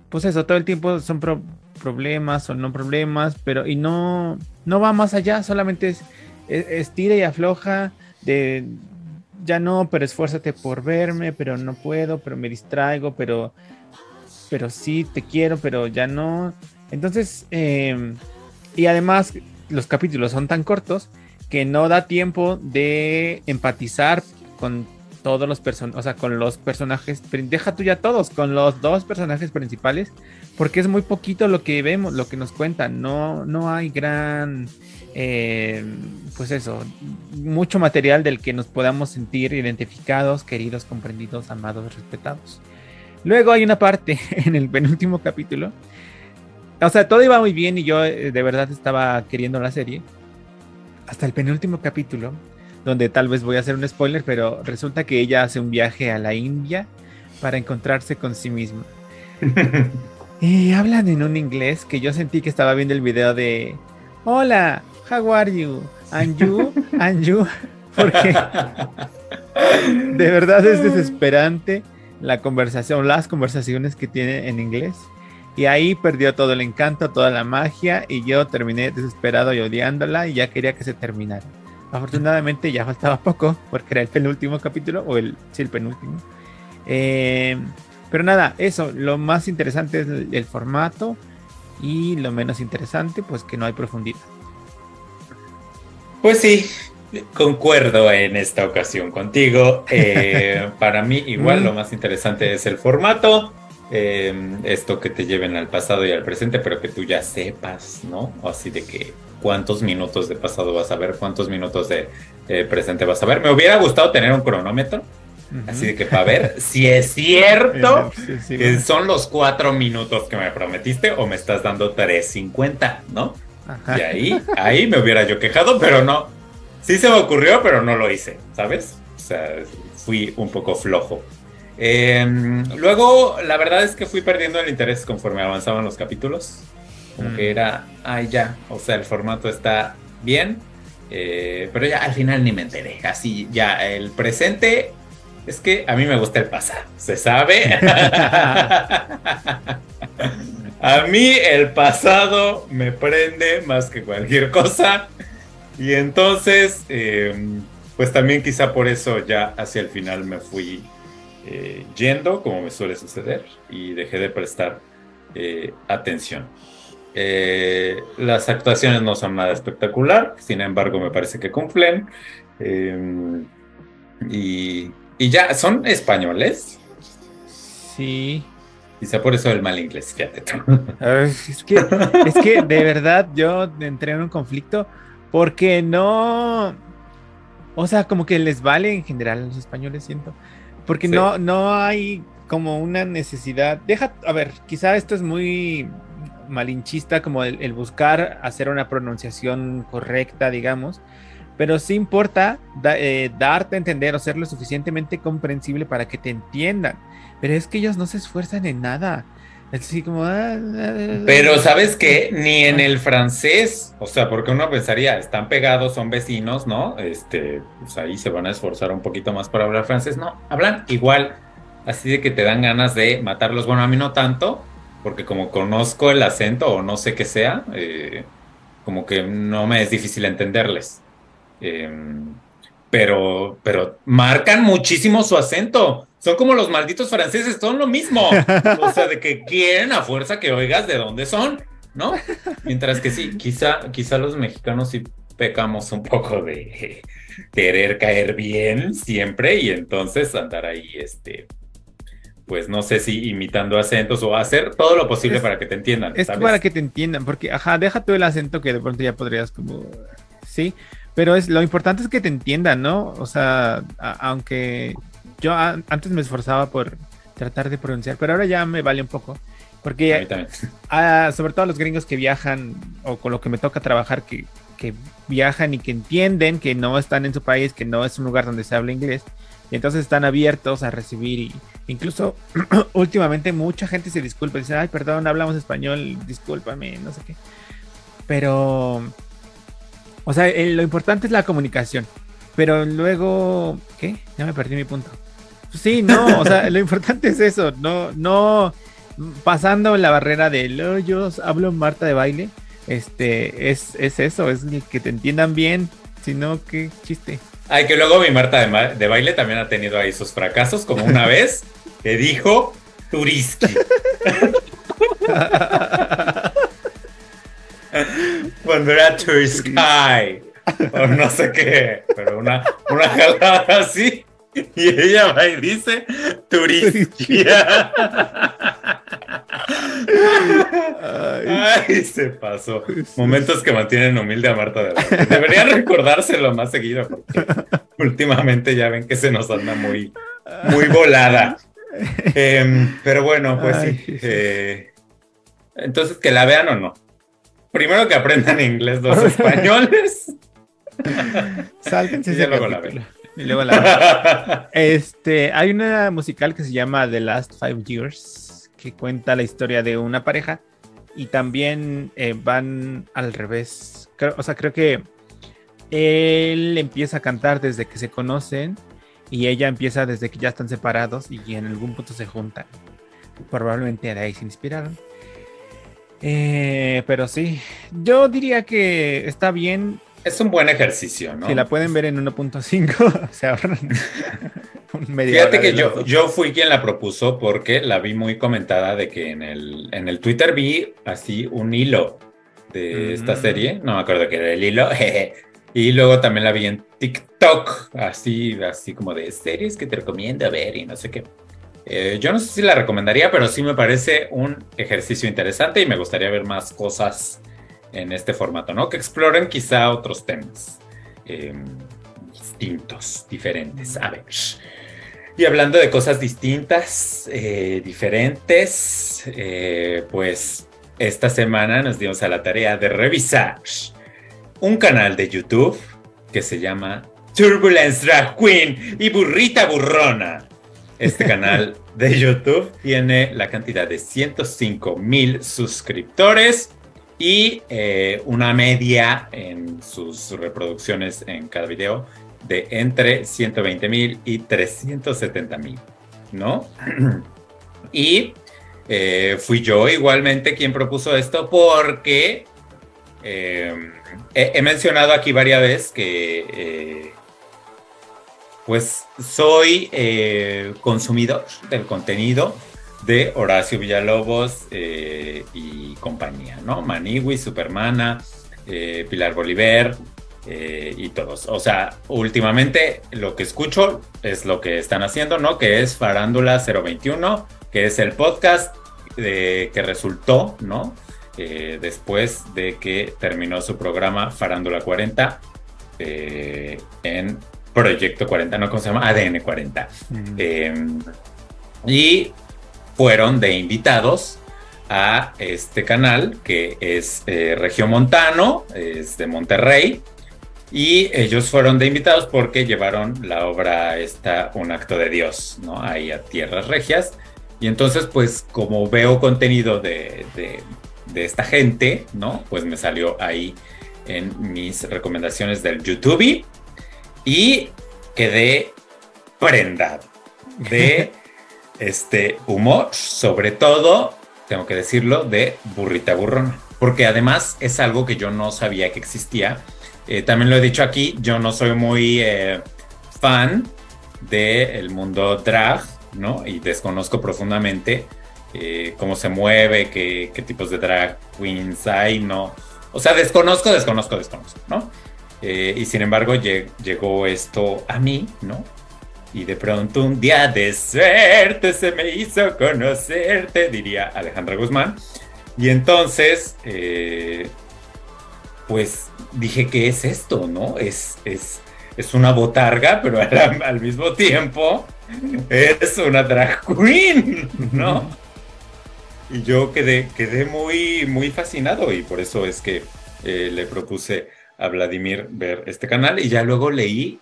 pues eso, todo el tiempo son problemas o no problemas, pero y no, no va más allá, solamente es, es, estira y afloja de ya no, pero esfuérzate por verme, pero no puedo, pero me distraigo, pero, pero sí te quiero, pero ya no. Entonces, em, y además los capítulos son tan cortos que no da tiempo de empatizar con todos los personajes, o sea, con los personajes, deja tú todos, con los dos personajes principales, porque es muy poquito lo que vemos, lo que nos cuentan, no, no hay gran eh, pues eso, mucho material del que nos podamos sentir identificados, queridos, comprendidos, amados, respetados. Luego hay una parte en el penúltimo capítulo. O sea, todo iba muy bien y yo eh, de verdad estaba queriendo la serie. Hasta el penúltimo capítulo, donde tal vez voy a hacer un spoiler, pero resulta que ella hace un viaje a la India para encontrarse con sí misma. y hablan en un inglés que yo sentí que estaba viendo el video de Hola, how are you? And you, and you, porque de verdad es desesperante la conversación, las conversaciones que tiene en inglés. Y ahí perdió todo el encanto, toda la magia y yo terminé desesperado y odiándola y ya quería que se terminara. Afortunadamente ya faltaba poco porque era el penúltimo capítulo o el, sí, el penúltimo. Eh, pero nada, eso, lo más interesante es el, el formato y lo menos interesante, pues que no hay profundidad. Pues sí, concuerdo en esta ocasión contigo. Eh, para mí igual lo más interesante es el formato. Eh, esto que te lleven al pasado y al presente, pero que tú ya sepas, ¿no? O así de que cuántos minutos de pasado vas a ver, cuántos minutos de eh, presente vas a ver. Me hubiera gustado tener un cronómetro, así de que para ver si es cierto Sí, sí, que son los cuatro minutos que me prometiste o me estás dando 3.50, ¿no? Ajá. Y ahí, ahí me hubiera yo quejado, pero no. Sí se me ocurrió, pero no lo hice, ¿sabes? O sea, fui un poco flojo. Eh, luego, la verdad es que fui perdiendo el interés conforme avanzaban los capítulos. Como Mm. que era, ay, ya, o sea, el formato está bien, eh, pero ya al final ni me enteré. Así, ya, el presente es que a mí me gusta el pasado, se sabe. a mí el pasado me prende más que cualquier cosa. Y entonces, eh, pues también quizá por eso ya hacia el final me fui eh, yendo, como me suele suceder, y dejé de prestar eh, atención. Eh, las actuaciones no son nada espectacular, sin embargo me parece que cumplen. Y, y ya, ¿son españoles? Sí. Quizá por eso el mal inglés, fíjate tú. Es que, es que de verdad yo entré en un conflicto porque no. O sea, como que les vale en general a los españoles, siento. Porque Sí. no, no hay como una necesidad. Deja, a ver, quizá esto es muy malinchista, como el, el buscar hacer una pronunciación correcta, digamos. Pero sí importa da- eh, darte a entender o ser lo suficientemente comprensible para que te entiendan. Pero es que ellos no se esfuerzan en nada. Así como. ah, ah, Pero sabes que ni en el francés, o sea, porque uno pensaría, están pegados, son vecinos, ¿no? Este, pues ahí se van a esforzar un poquito más para hablar francés. No, hablan igual, así de que te dan ganas de matarlos. Bueno, a mí no tanto, porque como conozco el acento o no sé qué sea, eh, como que no me es difícil entenderles. Em, pero, pero marcan muchísimo su acento. Son como los malditos franceses, son lo mismo. O sea, de que quieren a fuerza que oigas de dónde son, ¿no? Mientras que sí, quizá, quizá los mexicanos sí pecamos un poco de querer caer bien siempre y entonces andar ahí, este, pues no sé si imitando acentos o hacer todo lo posible Es- para que te entiendan. Es ¿sabes? para que te entiendan, porque, ajá, deja tú el acento que de pronto ya podrías como, sí, pero es lo importante es que te entiendan, ¿no? O sea, a- aunque yo a- antes me esforzaba por tratar de pronunciar, pero ahora ya me vale un poco, A porque ah, sobre todo a los gringos que viajan o con lo que me toca trabajar, que, que viajan y que entienden que no están en su país, que no es un lugar donde se habla inglés, y entonces están abiertos a recibir y incluso últimamente mucha gente se disculpa, dice, ay, perdón, hablamos español, discúlpame, no sé qué. Pero, o sea, eh, lo importante es la comunicación. Pero luego, ¿qué? Ya me perdí mi punto. Sí, no, o sea, lo importante es eso, no, no pasando la barrera de "Oh, yo hablo Marta de baile, este, es, es eso, es que te entiendan bien, si no, qué chiste. Ay, que luego mi Marta de, ma- de baile también ha tenido ahí sus fracasos, como una vez que dijo Turiski. Cuando era Turisky. O no sé qué, pero una, una jalada así. Y ella va y dice Turiski. Ay, se pasó. Momentos que mantienen humilde a Marta de baile. Deberían recordárselo más seguido porque últimamente ya ven que se nos anda muy, muy volada. Em, pero bueno, pues Ay, sí. eh, entonces, que la vean o no. Primero que aprendan inglés los españoles. Sáltense Y ya luego la capítulo. Y luego la Este, hay una musical que se llama The Last Five Years, que cuenta la historia de una pareja y también eh, van al revés. Creo- o sea, creo que él empieza a cantar desde que se conocen y ella empieza desde que ya están separados y en algún punto se juntan. Probablemente de ahí se inspiraron. Eh, pero sí, yo diría que está bien es un buen ejercicio, ¿no? si la pueden ver en 1.5, se ahorran. Fíjate que yo, yo fui quien la propuso porque la vi muy comentada de que en el, en el Twitter vi así un hilo de esta serie. No me acuerdo qué era el hilo. y luego también la vi en TikTok, así, así como de series que te recomiendo ver y no sé qué. Eh, yo no sé si la recomendaría, pero sí me parece un ejercicio interesante y me gustaría ver más cosas en este formato, ¿no? Que exploren quizá otros temas em, distintos, diferentes. A ver. Y hablando de cosas distintas, eh, diferentes, eh, pues esta semana nos dimos a la tarea de revisar un canal de YouTube que se llama Turbulence Drag Queen y Burrita Burrona. Este canal de YouTube tiene la cantidad de 105 mil suscriptores y eh, una media en sus reproducciones en cada video de entre 120 mil y 370 mil, ¿no? y eh, fui yo igualmente quien propuso esto porque eh, he, mencionado aquí varias veces que pues soy consumidor del contenido de Horacio Villalobos eh, y compañía, ¿no? Maniwi, Supermana, eh, Pilar Bolívar y todos. O sea, últimamente lo que escucho es lo que están haciendo, ¿no? Que es Farándula 021, que es el podcast que resultó, ¿no? después de que terminó su programa Farándula 40 en Proyecto 40, no, ¿cómo se llama? ADN 40. Em, y fueron de invitados a este canal que es eh, Montano, es de Monterrey. Y ellos fueron de invitados porque llevaron la obra esta, Un acto de Dios, ¿no? Ahí a Tierras Regias. Y entonces, pues, como veo contenido de, de, de esta gente, ¿no? Pues me salió ahí en mis recomendaciones del YouTube y quedé prendado de este humor, sobre todo, tengo que decirlo, de burrita burrona, porque además es algo que yo no sabía que existía. Eh, también lo he dicho aquí, yo no soy muy eh, fan del mundo drag, ¿no? Y desconozco profundamente eh, cómo se mueve, qué, tipos de drag queens hay, ¿no? O sea, desconozco, desconozco, desconozco, ¿no? Y sin embargo llegó esto a mí, ¿no? Y de pronto un día de suerte se me hizo conocerte, diría Alejandra Guzmán. Y entonces, eh, pues dije, ¿qué es esto? ¿No? Es, es, es una botarga, pero al, mismo tiempo es una drag queen, ¿no? Y yo quedé, quedé muy, muy fascinado y por eso es que eh, le propuse a Vladimir ver este canal y ya luego leí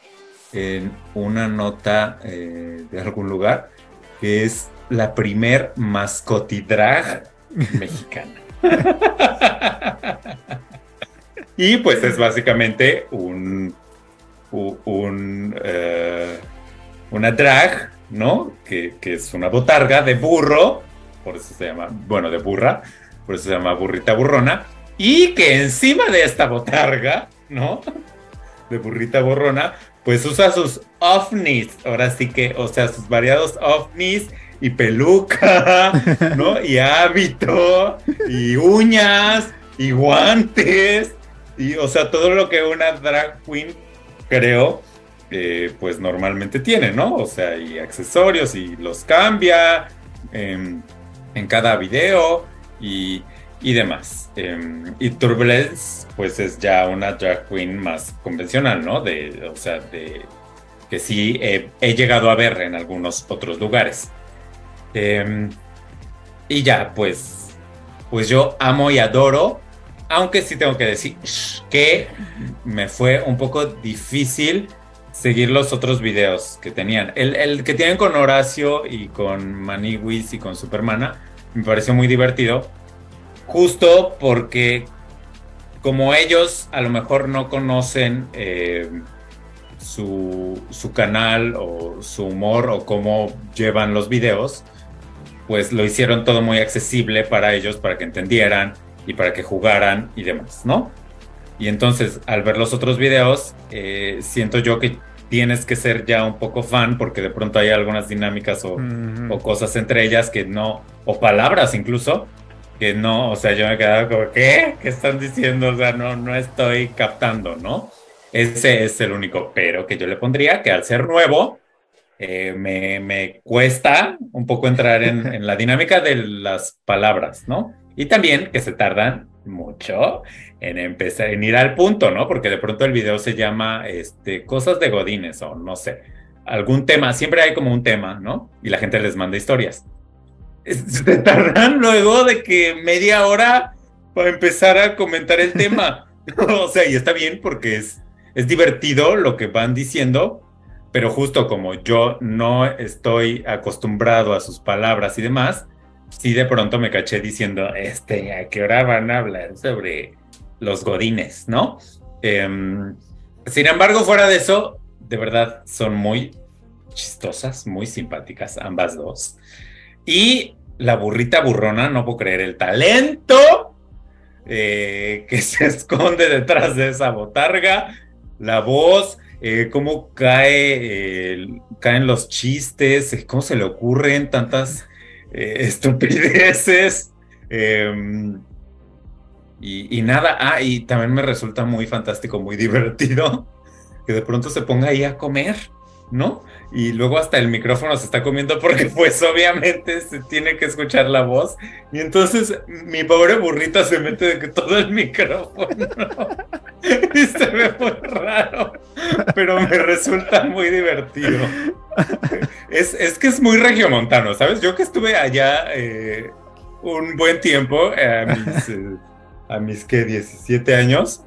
en una nota eh, de algún lugar que es la primer mascotidrag mexicana. y pues es básicamente un, un eh, una drag, ¿no? Que, que, es una botarga de burro, por eso se llama, bueno, de burra, por eso se llama burrita burrona, y que encima de esta botarga, ¿no? De burrita borrona, pues usa sus ovnis. Ahora sí que, o sea, sus variados ovnis y peluca, ¿no? Y hábito, y uñas, y guantes, y, o sea, todo lo que una drag queen, creo, eh, pues normalmente tiene, ¿no? O sea, y accesorios, y los cambia en, en cada video, y y demás. Em, y Turbulence, pues es ya una drag queen más convencional, ¿no? De, o sea, de que sí he, llegado a ver en algunos otros lugares. Em, y ya, pues, pues yo amo y adoro, aunque sí tengo que decir que me fue un poco difícil seguir los otros videos que tenían. El, el que tienen con Horacio y con Maniwis y con Supermana me pareció muy divertido justo porque como ellos a lo mejor no conocen eh, su, canal o su humor o cómo llevan los videos, pues lo hicieron todo muy accesible para ellos, para que entendieran y para que jugaran y demás, ¿no? Y entonces al ver los otros videos, eh, siento yo que tienes que ser ya un poco fan porque de pronto hay algunas dinámicas o, o cosas entre ellas que no, o palabras incluso, que no, o sea, yo me quedaba como, ¿qué? ¿Qué están diciendo? O sea, no, no estoy captando, ¿no? Ese es el único pero que yo le pondría, que al ser nuevo, eh, me, me, cuesta un poco entrar en, la dinámica de las palabras, ¿no? Y también que se tardan mucho en empezar, en ir al punto, ¿no? Porque de pronto el video se llama este, cosas de Godines o no sé, algún tema, siempre hay como un tema, ¿no? Y la gente les manda historias se tardan luego de que media hora para empezar a comentar el tema. o sea, y está bien porque es, es divertido lo que van diciendo, pero justo como yo no estoy acostumbrado a sus palabras y demás, sí de pronto me caché diciendo, este, ¿a qué hora van a hablar sobre los godines, no? Em, sin embargo, fuera de eso, de verdad son muy chistosas, muy simpáticas, ambas dos. Y la burrita burrona, no puedo creer el talento eh, que se esconde detrás de esa botarga, la voz, eh, cómo cae, caen los chistes, cómo se le ocurren tantas eh, estupideces. Em, y, y, nada, ah, y también me resulta muy fantástico, muy divertido que de pronto se ponga ahí a comer, ¿no? Y luego hasta el micrófono se está comiendo porque pues obviamente se tiene que escuchar la voz. Y entonces mi pobre burrita se mete de todo el micrófono. Y se ve muy raro pero me resulta muy divertido. Es, es que es muy regiomontano sabes yo que estuve allá eh, un buen tiempo a mis, eh, a mis que 17 años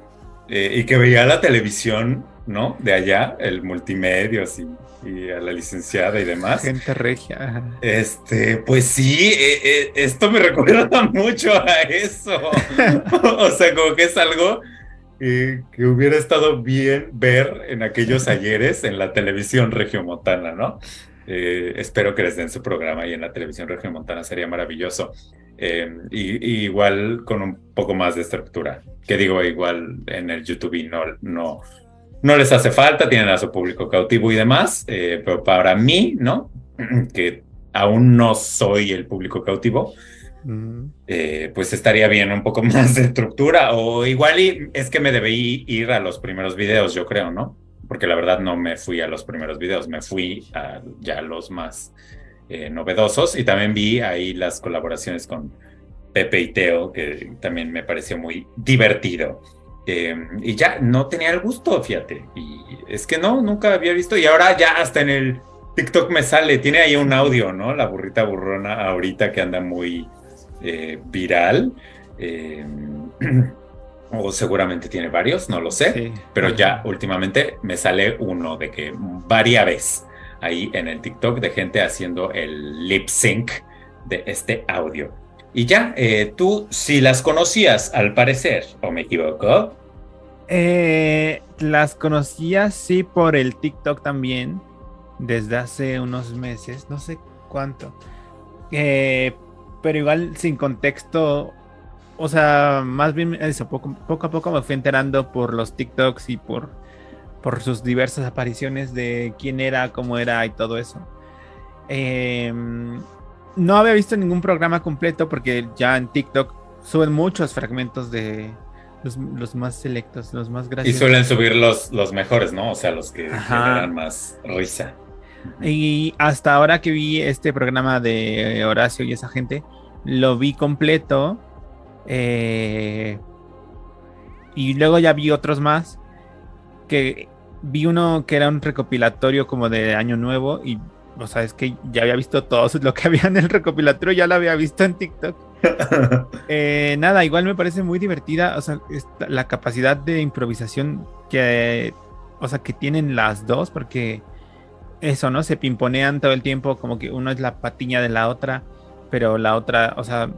eh, y que veía la televisión no de allá el multimedia y y a la licenciada y demás. Gente regia. Este, pues sí, eh, eh, esto me recuerda mucho a eso. o sea, como que es algo que hubiera estado bien ver en aquellos ayeres en la televisión regiomontana, ¿no? Eh, espero que les den su programa y en la televisión regiomontana sería maravilloso. y, igual con un poco más de estructura. Que digo, igual en el YouTube no, no, no les hace falta, tienen a su público cautivo y demás, eh, pero para mí, ¿no? Que aún no soy el público cautivo, eh, pues estaría bien un poco más de estructura o igual y es que me debí ir a los primeros videos, yo creo, ¿no? Porque la verdad no me fui a los primeros videos, me fui a ya los más eh, novedosos y también vi ahí las colaboraciones con Pepe y Teo, que también me pareció muy divertido. Em, y ya no tenía el gusto, fíjate. Y es que no, nunca había visto. Y ahora ya hasta en el TikTok me sale, tiene ahí un audio, ¿no? La burrita burrona ahorita que anda muy eh, viral. Em, o seguramente tiene varios, no lo sé. Pero ya últimamente me sale uno de que varias veces ahí en el TikTok de gente haciendo el lip sync de este audio. Y ya, eh, tú si las conocías, al parecer, ¿o me equivoco? Eh, las conocía, sí, por el TikTok también, desde hace unos meses, no sé cuánto. Eh, pero igual sin contexto, o sea, más bien eso, poco, a poco me fui enterando por los TikToks y por, por sus diversas apariciones de quién era, cómo era y todo eso. Eh, no había visto ningún programa completo porque ya en TikTok suben muchos fragmentos de los, más selectos, los más graciosos. Y suelen subir los, los mejores, ¿no? O sea, los que generan más risa. Y hasta ahora que vi este programa de Horacio y esa gente, lo vi completo. Eh, y luego ya vi otros más. Que vi uno que era un recopilatorio como de Año Nuevo y o sea, es que ya había visto todo lo que había en el recopilatorio, ya lo había visto en TikTok. Eh, nada, igual me parece muy divertida, o sea, la capacidad de improvisación que, o sea, que tienen las dos, porque eso, ¿no? Se pimponean todo el tiempo, como que uno es la patiña de la otra, pero la otra, o sea,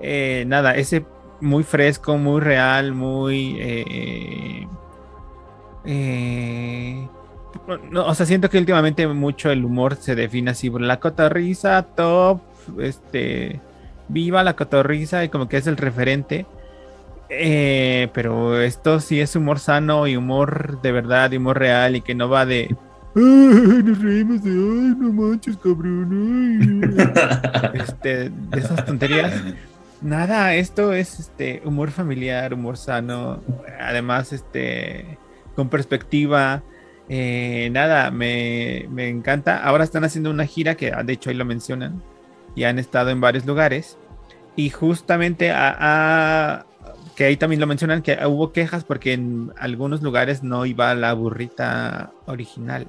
eh, nada, ese muy fresco, muy real, muy... eh, no, o sea, siento que últimamente mucho el humor se define así por la cotorriza, top, este, viva la cotorriza y como que es el referente. Eh, pero esto sí es humor sano y humor de verdad y humor real y que no va de nos reímos de, ay, no manches, cabrón. Este, de esas tonterías. Nada, esto es este humor familiar, humor sano, además este con perspectiva. Eh, nada, me, me, encanta. Ahora están haciendo una gira que de hecho ahí lo mencionan y han estado en varios lugares. Y justamente a, que ahí también lo mencionan que hubo quejas porque en algunos lugares no iba la burrita original.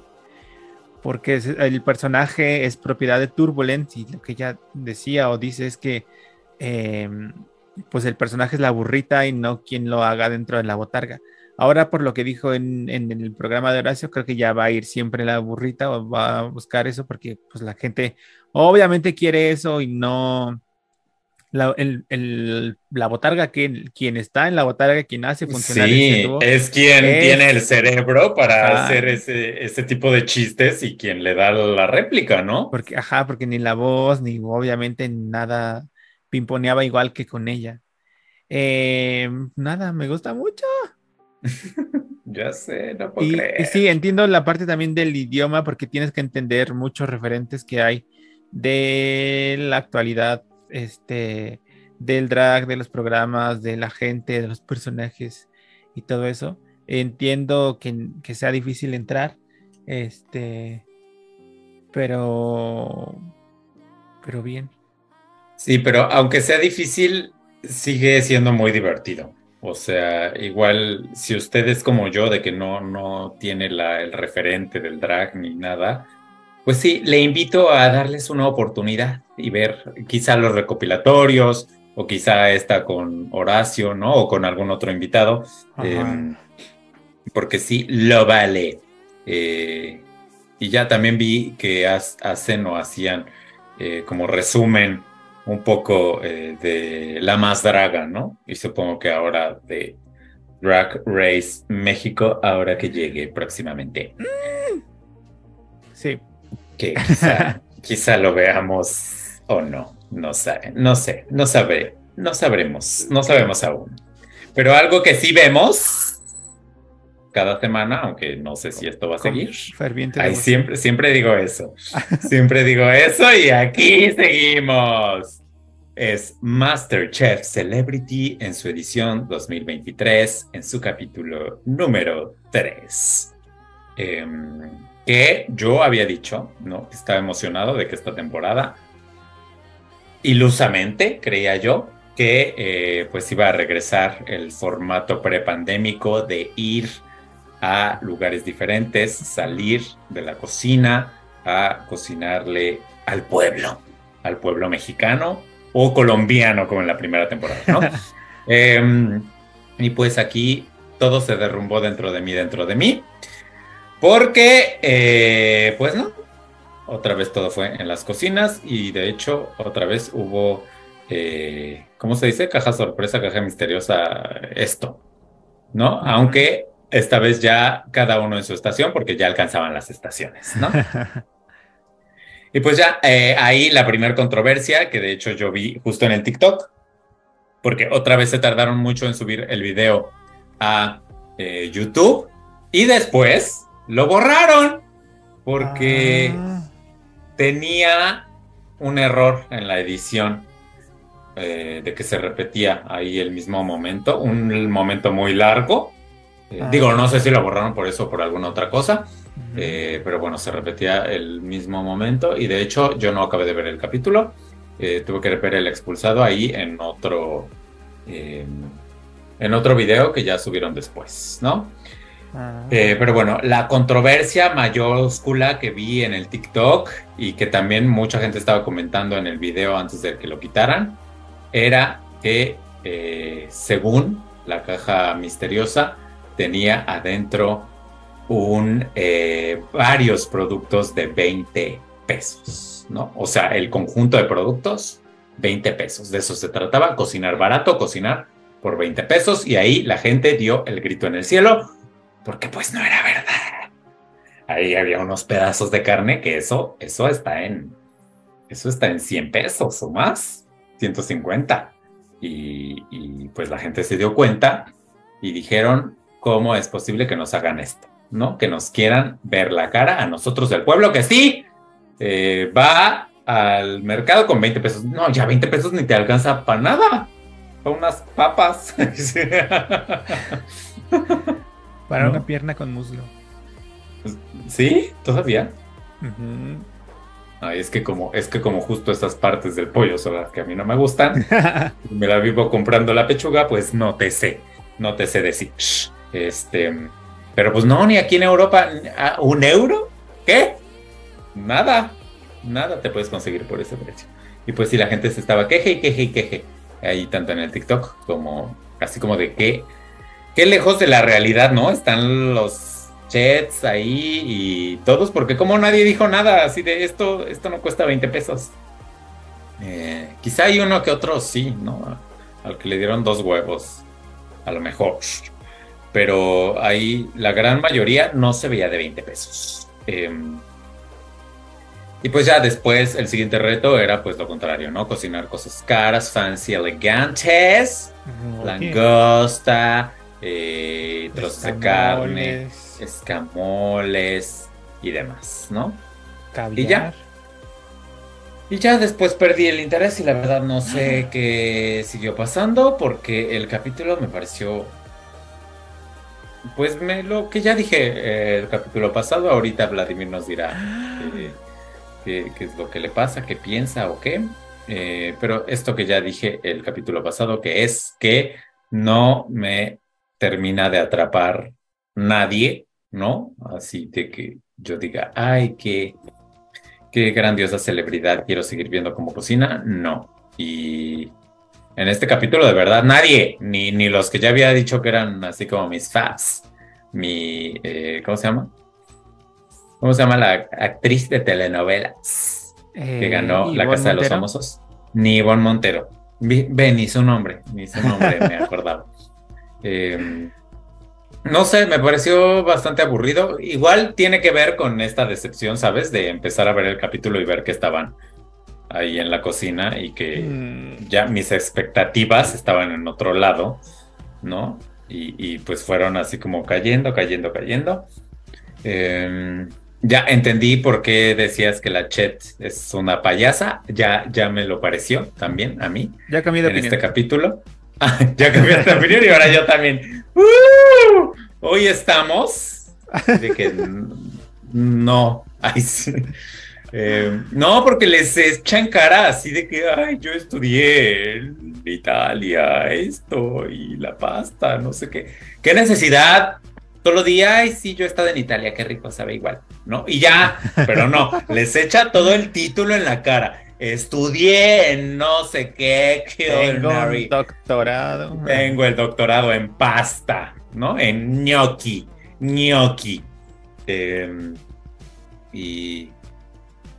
Porque el personaje es propiedad de Turbulence y lo que ella decía o dice es que Em, pues el personaje es la burrita y no quien lo haga dentro de la botarga. Ahora, por lo que dijo en, el programa de Horacio, creo que ya va a ir siempre la burrita o va a buscar eso porque pues la gente obviamente quiere eso y no la, la botarga, que, quien está en la botarga, quien hace funcionar sí, es quien tiene el cerebro para hacer ese, ese, tipo de chistes y quien le da la réplica, ¿no? Porque, ajá, porque ni la voz, ni obviamente nada pimponeaba igual que con ella. Eh, nada, me gusta mucho. Ya sé, no puedo creer. Y sí, entiendo la parte también del idioma porque tienes que entender muchos referentes que hay de la actualidad, este, del drag, de los programas, de la gente, de los personajes y todo eso. Entiendo que, que sea difícil entrar, este, pero, pero bien. Sí, pero aunque sea difícil, sigue siendo muy divertido. O sea, igual si usted es como yo, de que no, no tiene la, el referente del drag ni nada, pues sí, le invito a darles una oportunidad y ver quizá los recopilatorios o quizá esta con Horacio, ¿no? O con algún otro invitado. Em, porque sí, lo vale. Eh, y ya también vi que hacen o hacían eh, como resumen un poco eh, de la más draga, ¿no? Y supongo que ahora de Drag Race México, ahora que llegue próximamente. Sí. Que quizá, quizá lo veamos o no. No sé, no sé, no sabré, no sabremos, no sabemos aún. Pero algo que sí vemos cada semana, aunque no sé si esto va a seguir. Ferviente. siempre, siempre digo eso. siempre digo eso y aquí seguimos. Es Masterchef Celebrity en su edición 2023, en su capítulo número 3. Em, que yo había dicho, ¿no? Estaba emocionado de que esta temporada, ilusamente, creía yo, que eh, pues iba a regresar el formato prepandémico de ir a lugares diferentes, salir de la cocina a cocinarle al pueblo, al pueblo mexicano o colombiano como en la primera temporada, ¿no? Em, y pues aquí todo se derrumbó dentro de mí, dentro de mí, porque, eh, pues no, otra vez todo fue en las cocinas y de hecho otra vez hubo, eh, ¿cómo se dice? Caja sorpresa, caja misteriosa, esto, ¿no? Aunque esta vez ya cada uno en su estación, porque ya alcanzaban las estaciones, ¿no? y pues ya eh, ahí la primera controversia, que de hecho yo vi justo en el TikTok, porque otra vez se tardaron mucho en subir el video a eh, YouTube y después lo borraron porque ah. tenía un error en la edición eh, de que se repetía ahí el mismo momento, un momento muy largo eh, ah. Digo, no sé si lo borraron por eso o por alguna otra cosa, eh, pero bueno, se repetía el mismo momento y de hecho yo no acabé de ver el capítulo, eh, tuve que ver el expulsado ahí en otro, en otro video que ya subieron después, ¿no? Ah. pero bueno, la controversia mayúscula que vi en el TikTok y que también mucha gente estaba comentando en el video antes de que lo quitaran, era que según la caja misteriosa, tenía adentro un, eh, varios productos de 20 pesos, ¿no? O sea, el conjunto de productos, 20 pesos. De eso se trataba, cocinar barato, cocinar por 20 pesos y ahí la gente dio el grito en el cielo porque pues no era verdad. Ahí había unos pedazos de carne que eso, eso está en, eso está en 100 pesos o más, 150. Y, y pues la gente se dio cuenta y dijeron, ¿cómo es posible que nos hagan esto? ¿no? Que nos quieran ver la cara a nosotros del pueblo, que sí, eh, va al mercado con 20 pesos. No, ya 20 pesos ni te alcanza para nada. Para unas papas. para una pierna con muslo. Pues, sí, todavía. Ay, es que como, es que como justo estas partes del pollo son las que a mí no me gustan, me la vivo comprando la pechuga, pues no te sé, no te sé decir. Este, pero pues no, ni aquí en Europa, ¿un euro? ¿Qué? Nada, nada te puedes conseguir por ese precio. Y pues si la gente se estaba queje y queje y queje, ahí tanto en el TikTok como así como de que, qué lejos de la realidad, ¿no? Están los chats ahí y todos, porque como nadie dijo nada así de esto, esto no cuesta 20 pesos. Eh, quizá hay uno que otro sí, ¿no? Al que le dieron dos huevos, a lo mejor. Pero ahí la gran mayoría no se veía de 20 pesos. Em, y pues ya después el siguiente reto era pues lo contrario, ¿no? Cocinar cosas caras, fancy, elegantes, langosta, eh, trozos de carne escamoles y demás, ¿no? Y ya. Y ya después perdí el interés y la verdad no sé qué siguió pasando porque el capítulo me pareció... Pues me, lo que ya dije eh, el capítulo pasado, ahorita Vladimir nos dirá qué, es lo que le pasa, qué piensa o qué. Eh, pero esto que ya dije el capítulo pasado, que es que no me termina de atrapar nadie ¿no? Así de que yo diga, ay, qué, qué grandiosa celebridad, quiero seguir viendo cómo cocina, no. Y en este capítulo, de verdad, nadie, ni, ni los que ya había dicho que eran así como mis fans, mi, eh, ¿cómo se llama? ¿Cómo se llama la actriz de telenovelas que eh, ganó La Casa de los Famosos? Ni Ivonne Montero. Ve, ni su nombre, ni su nombre me acordaba. Eh, no sé, me pareció bastante aburrido. Igual tiene que ver con esta decepción, ¿sabes? De empezar a ver el capítulo y ver que estaban ahí en la cocina y que mm. ya mis expectativas estaban en otro lado, ¿no? Y, pues fueron así como cayendo, cayendo, cayendo. Em, ya entendí por qué decías que la Chet es una payasa. Ya, ya me lo pareció también a mí. Ya cambié de en este capítulo. ya cambié de opinión y ahora yo también. ¡Uh! Hoy estamos de que no, eh, no, porque les echan cara así de que, ay, yo estudié en Italia, esto y la pasta, no sé qué. ¿Qué necesidad? Solo día, ay, sí, yo he estado en Italia, qué rico, sabe igual, ¿no? Y ya, pero no, les echa todo el título en la cara. Estudié en no sé qué, Tengo un doctorado. Tengo el doctorado en pasta. ¿no? En gnocchi, gnocchi. Em, y,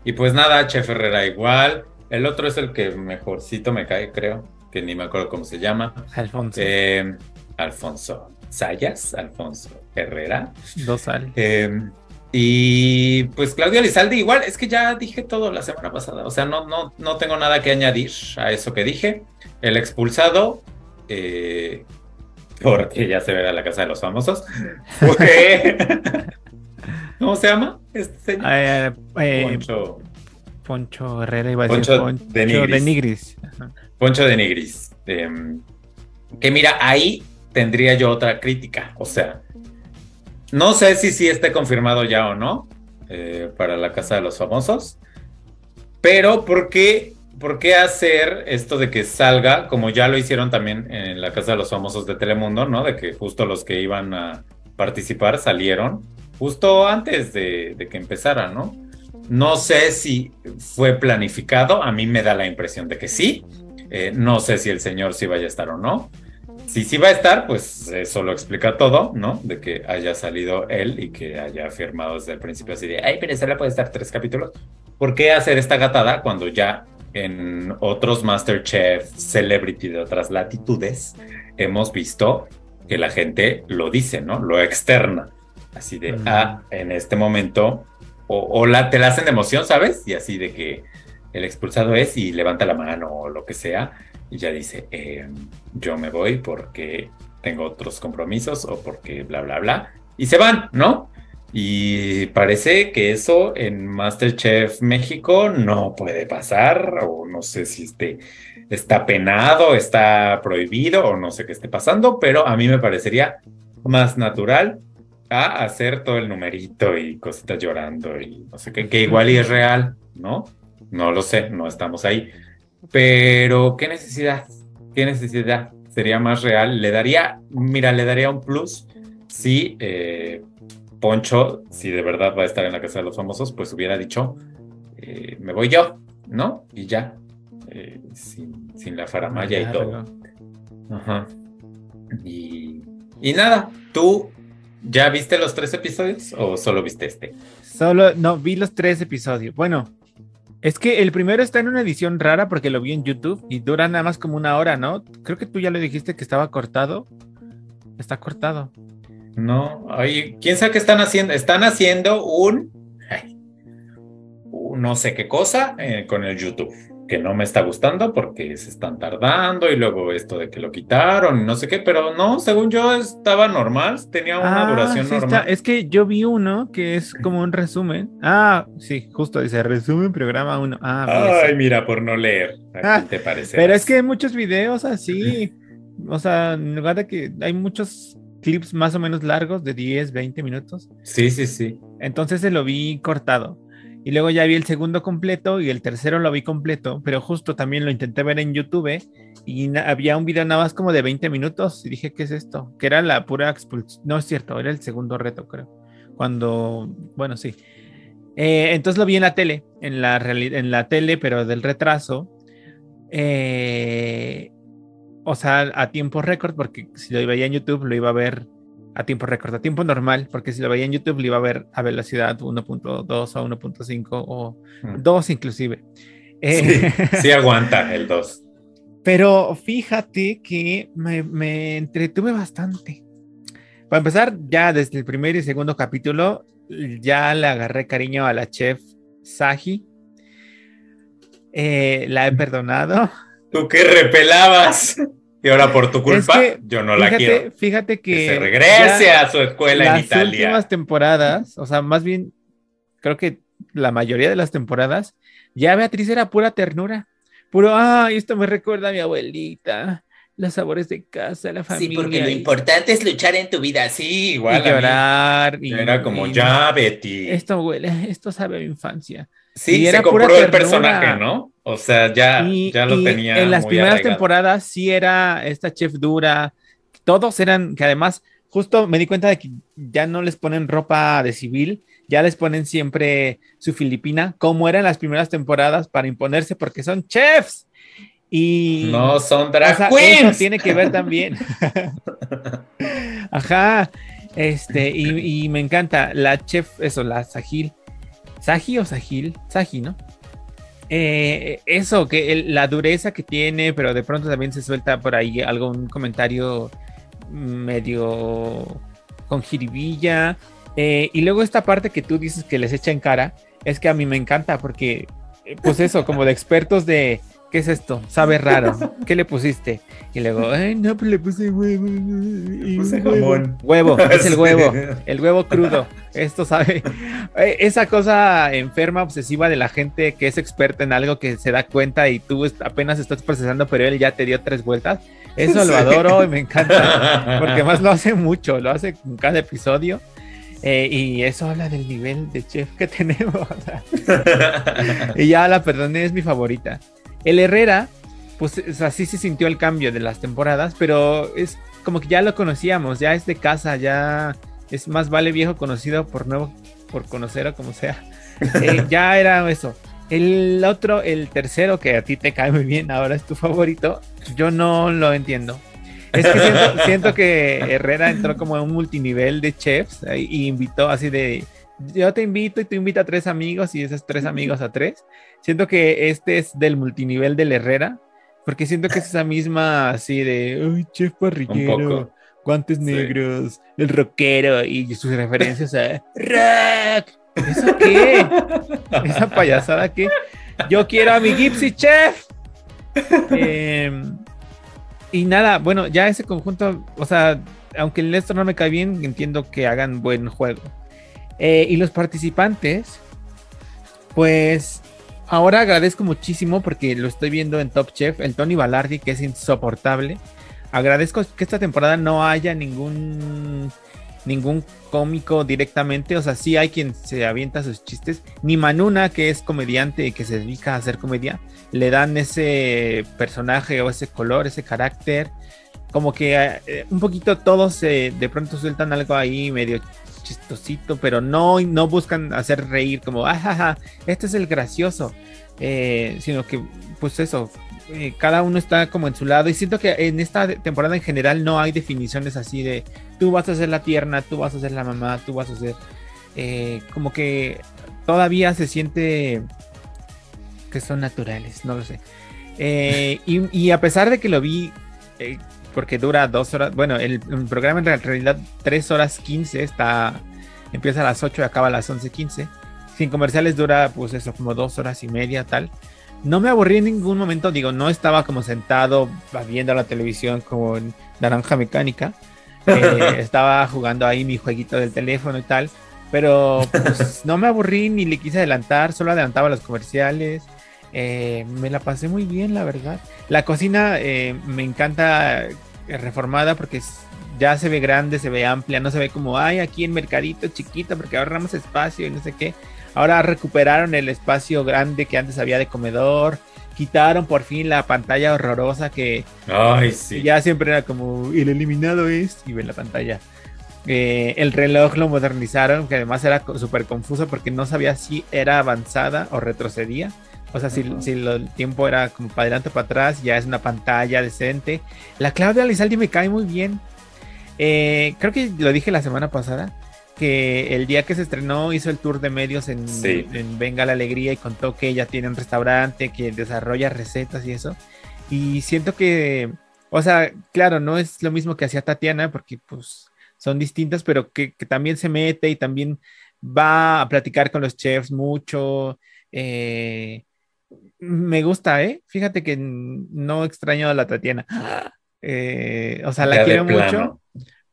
y pues nada, Chef Herrera igual. El otro es el que mejorcito me cae, creo, que ni me acuerdo cómo se llama. Alfonso. Em, Alfonso Sayas, Alfonso Herrera. Dos al. Em, y pues Claudia Lizalde igual, es que ya dije todo la semana pasada, o sea, no, no, no tengo nada que añadir a eso que dije. El expulsado, eh, porque ya se verá la casa de los famosos. ¿Cómo se llama este señor? Eh, eh, Poncho. Poncho Herrera iba a decir Poncho, de Nigris. Poncho de Nigris. Em, que mira, ahí tendría yo otra crítica. O sea, no sé si sí esté confirmado ya o no eh, para la casa de los famosos. Pero, ¿por qué ¿por qué hacer esto de que salga, como ya lo hicieron también en la Casa de los Famosos de Telemundo, ¿no? De que justo los que iban a participar salieron justo antes de, que empezara, ¿no? No sé si fue planificado, a mí me da la impresión de que sí. Eh, no sé si el señor sí vaya a estar o no. Si sí va a estar, pues eso lo explica todo, ¿no? De que haya salido él y que haya firmado desde el principio así de, ay, le puede estar tres capítulos. ¿Por qué hacer esta gatada cuando ya en otros Masterchef Celebrity de otras latitudes, hemos visto que la gente lo dice, ¿no? Lo externa. Así de, ah, en este momento, o, la, te la hacen de emoción, ¿sabes? Y así de que el expulsado es y levanta la mano o lo que sea, y ya dice, em, yo me voy porque tengo otros compromisos o porque bla, bla, bla. Y se van, ¿no? Y parece que eso en Masterchef México no puede pasar, o no sé si este, está penado, está prohibido, o no sé qué esté pasando, pero a mí me parecería más natural a hacer todo el numerito y cositas llorando y no sé qué, que igual y es real, ¿no? No lo sé, no estamos ahí. Pero, ¿qué necesidad? ¿Qué necesidad? Sería más real. Le daría, mira, le daría un plus si eh, Poncho, si de verdad va a estar en la casa de los famosos, pues hubiera dicho, eh, me voy yo, ¿no? Y ya, eh, sin, la faramaya y todo. Ajá. Y, y nada, ¿tú ya viste los tres episodios o solo viste este? Solo, no, vi los tres episodios. Bueno, es que el primero está en una edición rara porque lo vi en YouTube y dura nada más como una hora, ¿no? Creo que tú ya le dijiste que estaba cortado. Está cortado. No, oye, quién sabe qué están haciendo. Están haciendo un, no sé qué cosa eh, con el YouTube, que no me está gustando porque se están tardando y luego esto de que lo quitaron, no sé qué, pero no, según yo estaba normal, tenía una ah, duración normal. Es que yo vi uno que es como un resumen. Ah, sí, justo dice resumen programa uno. Ah, Ay, mira, por no leer. Ah, te parece. Pero es que hay muchos videos así. O sea, en lugar de que hay muchos clips más o menos largos de 10, 20 minutos. Sí, sí, sí. Entonces se lo vi cortado. Y luego ya vi el segundo completo y el tercero lo vi completo, pero justo también lo intenté ver en YouTube y había un video nada más como de 20 minutos y dije, ¿qué es esto? Que era la pura expulsión. No es cierto, era el segundo reto, creo. Cuando, bueno, sí. Eh, entonces lo vi en la tele, en la, en la tele, pero del retraso. Eh, o sea, a tiempo récord, porque si lo veía en YouTube lo iba a ver a tiempo récord, a tiempo normal, porque si lo veía en YouTube lo iba a ver a velocidad 1.2 o 1.5 o 2 inclusive. Eh, sí, aguanta el 2. Pero fíjate que me, me, entretuve bastante. Para empezar, ya desde el primer y segundo capítulo, ya le agarré cariño a la chef Saji. Eh, la he perdonado. ¿Tú qué repelabas? Y ahora por tu culpa, yo no la quiero. Fíjate que, se regrese a su escuela en Italia. Las últimas temporadas, o sea, más bien, creo que la mayoría de las temporadas, ya Beatriz era pura ternura. Puro, ay, esto me recuerda a mi abuelita, los sabores de casa, la familia. Sí, porque lo importante es luchar en tu vida, sí, igual. Y llorar. Y, era como, ya, Betty. Esto huele, esto sabe a mi infancia. Sí, se compró el personaje, ¿no? O sea, ya, ya lo tenía. En las primeras temporadas sí era esta chef dura. Todos eran, que además, justo me di cuenta de que ya no les ponen ropa de civil, ya les ponen siempre su filipina, como era en las primeras temporadas, para imponerse, porque son chefs. Y. No son drag queens. tiene que ver también. Ajá. Este, y, y, me encanta la chef, eso, la Sahil Saji o Sahil, Saji, ¿no? Eh, eso, que la dureza que tiene, pero de pronto también se suelta por ahí algún comentario medio con jiribilla. Eh, y luego esta parte que tú dices que les echa en cara, es que a mí me encanta porque, eh, pues eso, como de expertos de, ¿qué es esto? Sabe raro. ¿Qué le pusiste? Y luego, ay, no, pues le puse huevo. puse huevo. Huevo, es el huevo. El huevo crudo. Esto sabe. Eh, esa cosa enferma, obsesiva de la gente que es experta en algo que se da cuenta y tú apenas estás procesando, pero él ya te dio tres vueltas. Eso lo adoro y me encanta. Porque más lo hace mucho, lo hace en cada episodio. Eh, y eso habla del nivel de chef que tenemos. y ya la perdoné, es mi favorita. El Herrera, pues así se sintió el cambio de las temporadas, pero es como que ya lo conocíamos, ya es de casa, ya es más vale viejo conocido por nuevo, por conocer o como sea. Eh, ya era eso. El otro, el tercero, que a ti te cae muy bien, ahora es tu favorito, yo no lo entiendo. Es que siento, que Herrera entró como a un multinivel de chefs y invitó así de, yo te invito y tú invita a tres amigos y esos tres amigos a tres. Siento que este es del multinivel del Herrera, porque siento que es esa misma así de, uy, chef parrillero, guantes negros, el rockero y sus referencias a rock. ¿Eso qué? Esa payasada que yo quiero a mi Gypsy Chef. Em, y nada, bueno, ya ese conjunto, o sea, aunque el Néstor no me cae bien, entiendo que hagan buen juego. Eh, y los participantes, pues ahora agradezco muchísimo porque lo estoy viendo en Top Chef, el Tony Balardi, que es insoportable. Agradezco que esta temporada no haya ningún ningún cómico directamente, o sea, sí hay quien se avienta sus chistes, ni Manuna, que es comediante y que se dedica a hacer comedia, le dan ese personaje o ese color, ese carácter, como que eh, un poquito todos de pronto sueltan algo ahí medio chistosito, pero no, no buscan hacer reír como, ah, este es el gracioso, eh, sino que, pues eso, eh, cada uno está como en su lado y siento que en esta temporada en general no hay definiciones así de tú vas a ser la tierna, tú vas a ser la mamá, tú vas a ser eh, como que todavía se siente que son naturales, no lo sé. Y, a pesar de que lo vi, porque dura dos horas, bueno, el, programa en realidad tres horas quince, está, empieza a las 8 y acaba a las once quince. Sin comerciales dura pues eso, como dos horas y media tal. No me aburrí en ningún momento, digo, no estaba como sentado viendo la televisión como en naranja mecánica, eh, estaba jugando ahí mi jueguito del teléfono y tal, pero pues, no me aburrí ni le quise adelantar, solo adelantaba los comerciales, eh, me la pasé muy bien, la verdad. La cocina eh, me encanta reformada porque ya se ve grande, se ve amplia, no se ve como, ay, aquí en Mercadito chiquito porque ahorramos espacio y no sé qué. Ahora recuperaron el espacio grande que antes había de comedor. Quitaron por fin la pantalla horrorosa que, ya siempre era como el eliminado es y ven la pantalla. Eh, el reloj lo modernizaron, que además era súper confuso porque no sabía si era avanzada o retrocedía. O sea, si, el tiempo era como para adelante o para atrás, ya es una pantalla decente. La Claudia Lizaldi me cae muy bien. Eh, creo que lo dije la semana pasada que el día que se estrenó hizo el tour de medios en, Venga la Alegría y contó que ella tiene un restaurante, que desarrolla recetas y eso. Y siento que, o sea, claro, no es lo mismo que hacía Tatiana, porque pues son distintas, pero que, también se mete y también va a platicar con los chefs mucho. Eh, me gusta, ¿eh? Fíjate que no extraño a la Tatiana. Eh, o sea, la quiero mucho,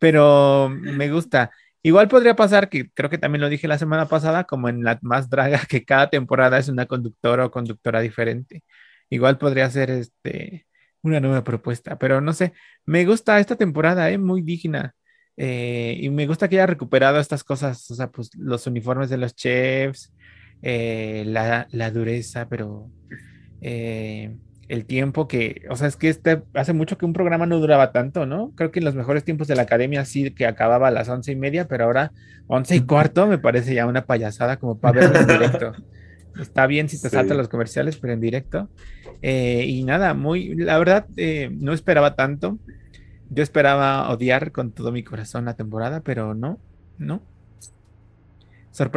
pero me gusta. Igual podría pasar que creo que también lo dije la semana pasada, como en la más draga, que cada temporada es una conductora o conductora diferente. Igual podría ser este una nueva propuesta, pero no sé, me gusta esta temporada, eh, muy digna. Eh, y me gusta que haya recuperado estas cosas, o sea, pues los uniformes de los chefs, eh, la, la, dureza, pero el tiempo que, o sea, es que este, hace mucho que un programa no duraba tanto, ¿no? Creo que en los mejores tiempos de la academia sí que acababa a las once y media, pero ahora once y cuarto me parece ya una payasada como para verlo en directo. Está bien si te saltan los comerciales, pero en directo. Eh, y nada, muy, la verdad, eh, no esperaba tanto. Yo esperaba odiar con todo mi corazón la temporada, pero no, no.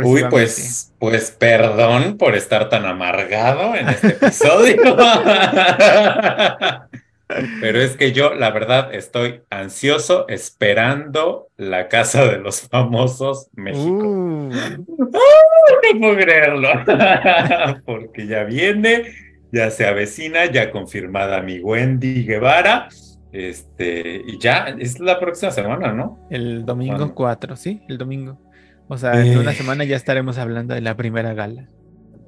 Uy, pues, pues perdón por estar tan amargado en este episodio. Pero es que yo, la verdad, estoy ansioso esperando la casa de los famosos México. Uh. no puedo creerlo. Porque ya viene, ya se avecina, ya confirmada mi Wendy Guevara. Este, y ya es la próxima semana, ¿no? El domingo 4, sí, el domingo. O sea, en una eh. semana ya estaremos hablando de la primera gala.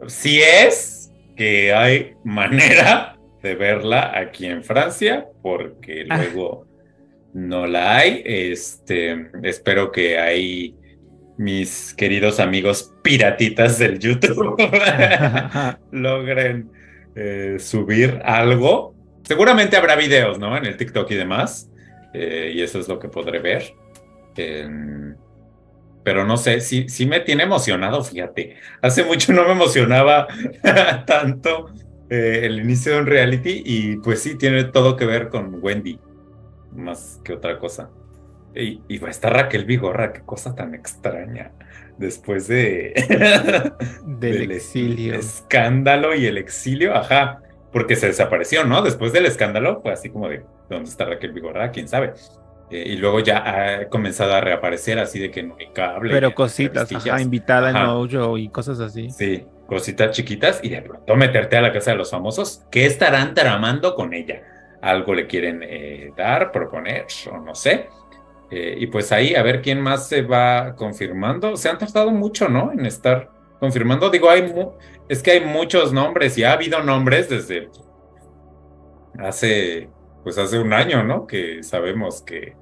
Si es que hay manera de verla aquí en Francia, porque ah. luego no la hay. Este, espero que hay mis queridos amigos piratitas del YouTube logren eh, subir algo. Seguramente habrá videos, ¿no? En el TikTok y demás. Eh, y eso es lo que podré ver pero no sé, sí, sí me tiene emocionado, fíjate. Hace mucho no me emocionaba tanto eh, el inicio de un reality y pues sí, tiene todo que ver con Wendy, más que otra cosa. Y, va a estar Raquel Vigorra, qué cosa tan extraña. Después de del exilio. escándalo y el exilio, ajá, porque se desapareció, ¿no? Después del escándalo fue así como de, ¿dónde está Raquel Vigorra? ¿Quién sabe? Eh, y luego ya ha comenzado a reaparecer así de que no hay cable. Pero cositas, ajá, invitada en Mojo y cosas así. Sí, cositas chiquitas y de pronto meterte a la casa de los famosos. ¿Qué estarán tramando con ella? ¿Algo le quieren eh, dar, proponer o no sé? Eh, y pues ahí, a ver quién más se va confirmando. Se han tardado mucho, ¿no? En estar confirmando. Digo, hay es que hay muchos nombres y ha habido nombres desde hace, pues hace un año, ¿no? Que sabemos que,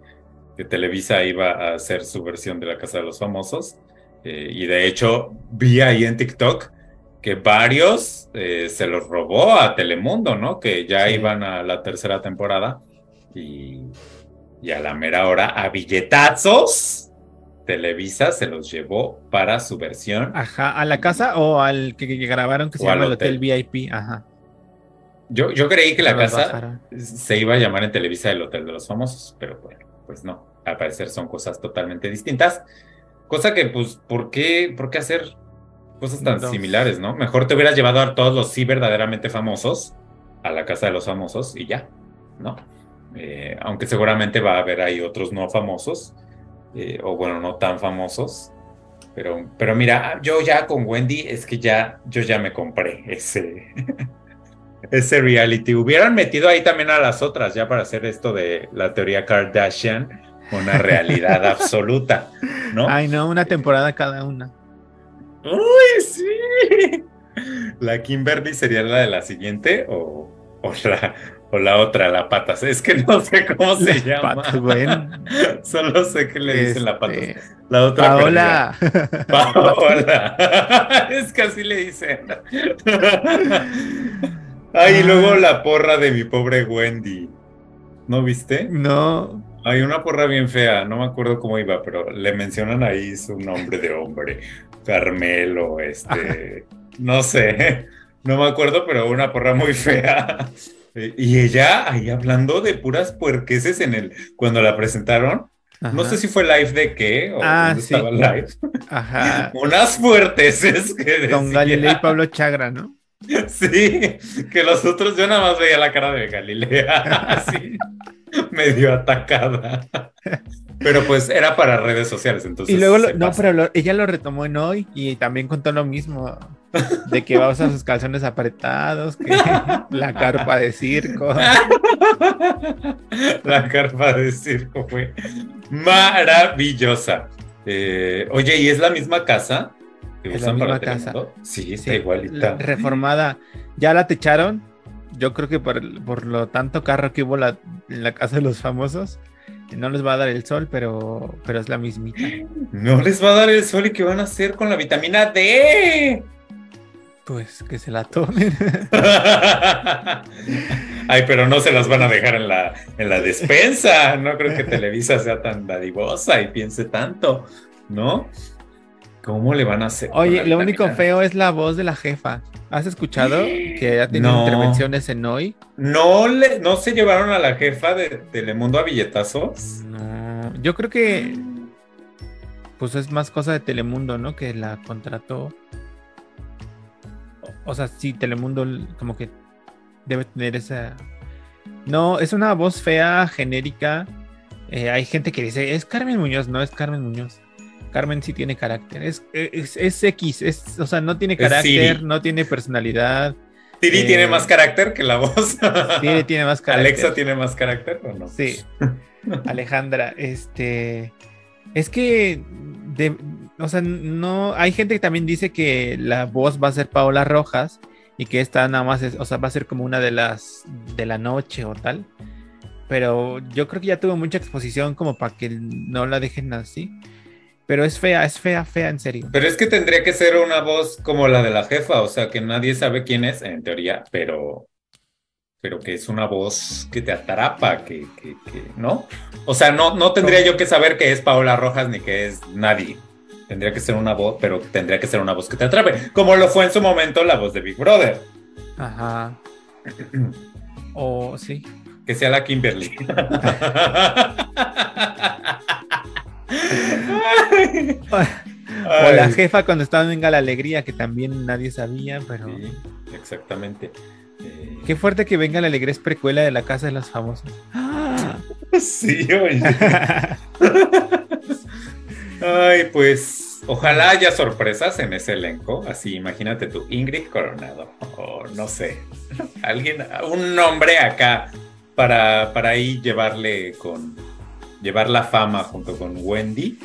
que Televisa iba a hacer su versión de La Casa de los Famosos. Eh, y de hecho, vi ahí en TikTok que varios eh, se los robó a Telemundo, ¿no? Que ya iban a la tercera temporada y, y, a la mera hora, a billetazos, Televisa se los llevó para su versión. Ajá, a la casa o al que, grabaron que se llama el hotel. VIP, ajá. Yo, yo creí que la casa se iba a llamar en Televisa el Hotel de los Famosos, pero bueno, pues no. Al parecer son cosas totalmente distintas. Cosa que, pues, ¿por qué, por qué hacer cosas tan similares, no? Mejor te hubieras llevado a todos los sí verdaderamente famosos a la casa de los famosos y ya, ¿no? Eh, aunque seguramente va a haber ahí otros no famosos, eh, o bueno, no tan famosos. Pero, pero mira, yo ya con Wendy es que ya, yo ya me compré ese, ese reality. Hubieran metido ahí también a las otras ya para hacer esto de la teoría Kardashian una realidad absoluta, ¿no? Ay, no, una temporada cada una. ¡Uy, sí! ¿La Kimberly sería la de la siguiente o, o, la, o la otra, la patas? Es que no sé cómo se llama. Patas, bueno. Solo sé que le dicen la patas. Este, la otra. Paola. Paola. es que así le dicen. Ay, y luego la porra de mi pobre Wendy. ¿No viste? No. Hay una porra bien fea, no me acuerdo cómo iba, pero le mencionan ahí su nombre de hombre, Carmelo, este, no sé, no me acuerdo, pero una porra muy fea. Y ella ahí hablando de puras puerqueses en el, cuando la presentaron, no sé si fue live de qué o ah, estaba live. Ajá. Unas fuertes que Con Galilea y Pablo Chagra, ¿no? Sí, que los otros yo nada más veía la cara de Galilea, así. medio atacada. Pero pues era para redes sociales, entonces. Y luego, no, pero ella lo retomó en hoy y también contó lo mismo: de que va a usar sus calzones apretados, que la carpa de circo. la carpa de circo fue maravillosa. Eh, oye, ¿y es la misma casa? Que es la misma casa. Sí, está igualita. Reformada. ¿Ya la techaron? yo creo que por, por lo tanto carro que hubo la, en la casa de los famosos, no les va a dar el sol, pero, pero es la mismita. No les va a dar el sol y qué van a hacer con la vitamina D. Pues que se la tomen. Ay, pero no se las van a dejar en la, en la despensa. No creo que Televisa sea tan dadivosa y piense tanto, ¿no? ¿Cómo le van a hacer? Oye, lo único feo es la voz de la jefa. ¿Has escuchado que ha tenido intervenciones en hoy? ¿No, le, ¿No se llevaron a la jefa de Telemundo a billetazos? No, yo creo que pues es más cosa de Telemundo, ¿no? Que la contrató. O sea, sí, Telemundo como que debe tener esa... No, es una voz fea, genérica. Eh, hay gente que dice, es Carmen Muñoz, no es Carmen Muñoz. Carmen sí tiene carácter. Es, es, X, es, o sea, no tiene carácter, no tiene personalidad. Siri tiene eh, más carácter que la voz. Siri tiene más carácter. Alexa tiene más carácter o no? Sí. Alejandra, este. Es que. o sea, no. Hay gente que también dice que la voz va a ser Paola Rojas y que esta nada más es, o sea, va a ser como una de las de la noche o tal. Pero yo creo que ya tuvo mucha exposición como para que no la dejen así. Pero es fea, es fea, fea, en serio. Pero es que tendría que ser una voz como la de la jefa, o sea, que nadie sabe quién es, en teoría, pero, pero que es una voz que te atrapa, que, que, que ¿no? O sea, no, no tendría yo que saber que es Paola Rojas ni que es nadie. Tendría que ser una voz, pero tendría que ser una voz que te atrape, como lo fue en su momento la voz de Big Brother. Ajá. o sí. Que sea la Kimberly. o la jefa cuando estaba en Venga la Alegría, que también nadie sabía, pero. exactamente. Eh, Qué fuerte que Venga la Alegría es precuela de la Casa de los Famosos. Sí, oye. Ay, pues ojalá haya sorpresas en ese elenco. Así, imagínate tú, Ingrid Coronado, o no sé, alguien, un nombre acá para, para ahí llevarle con, llevar la fama junto con Wendy.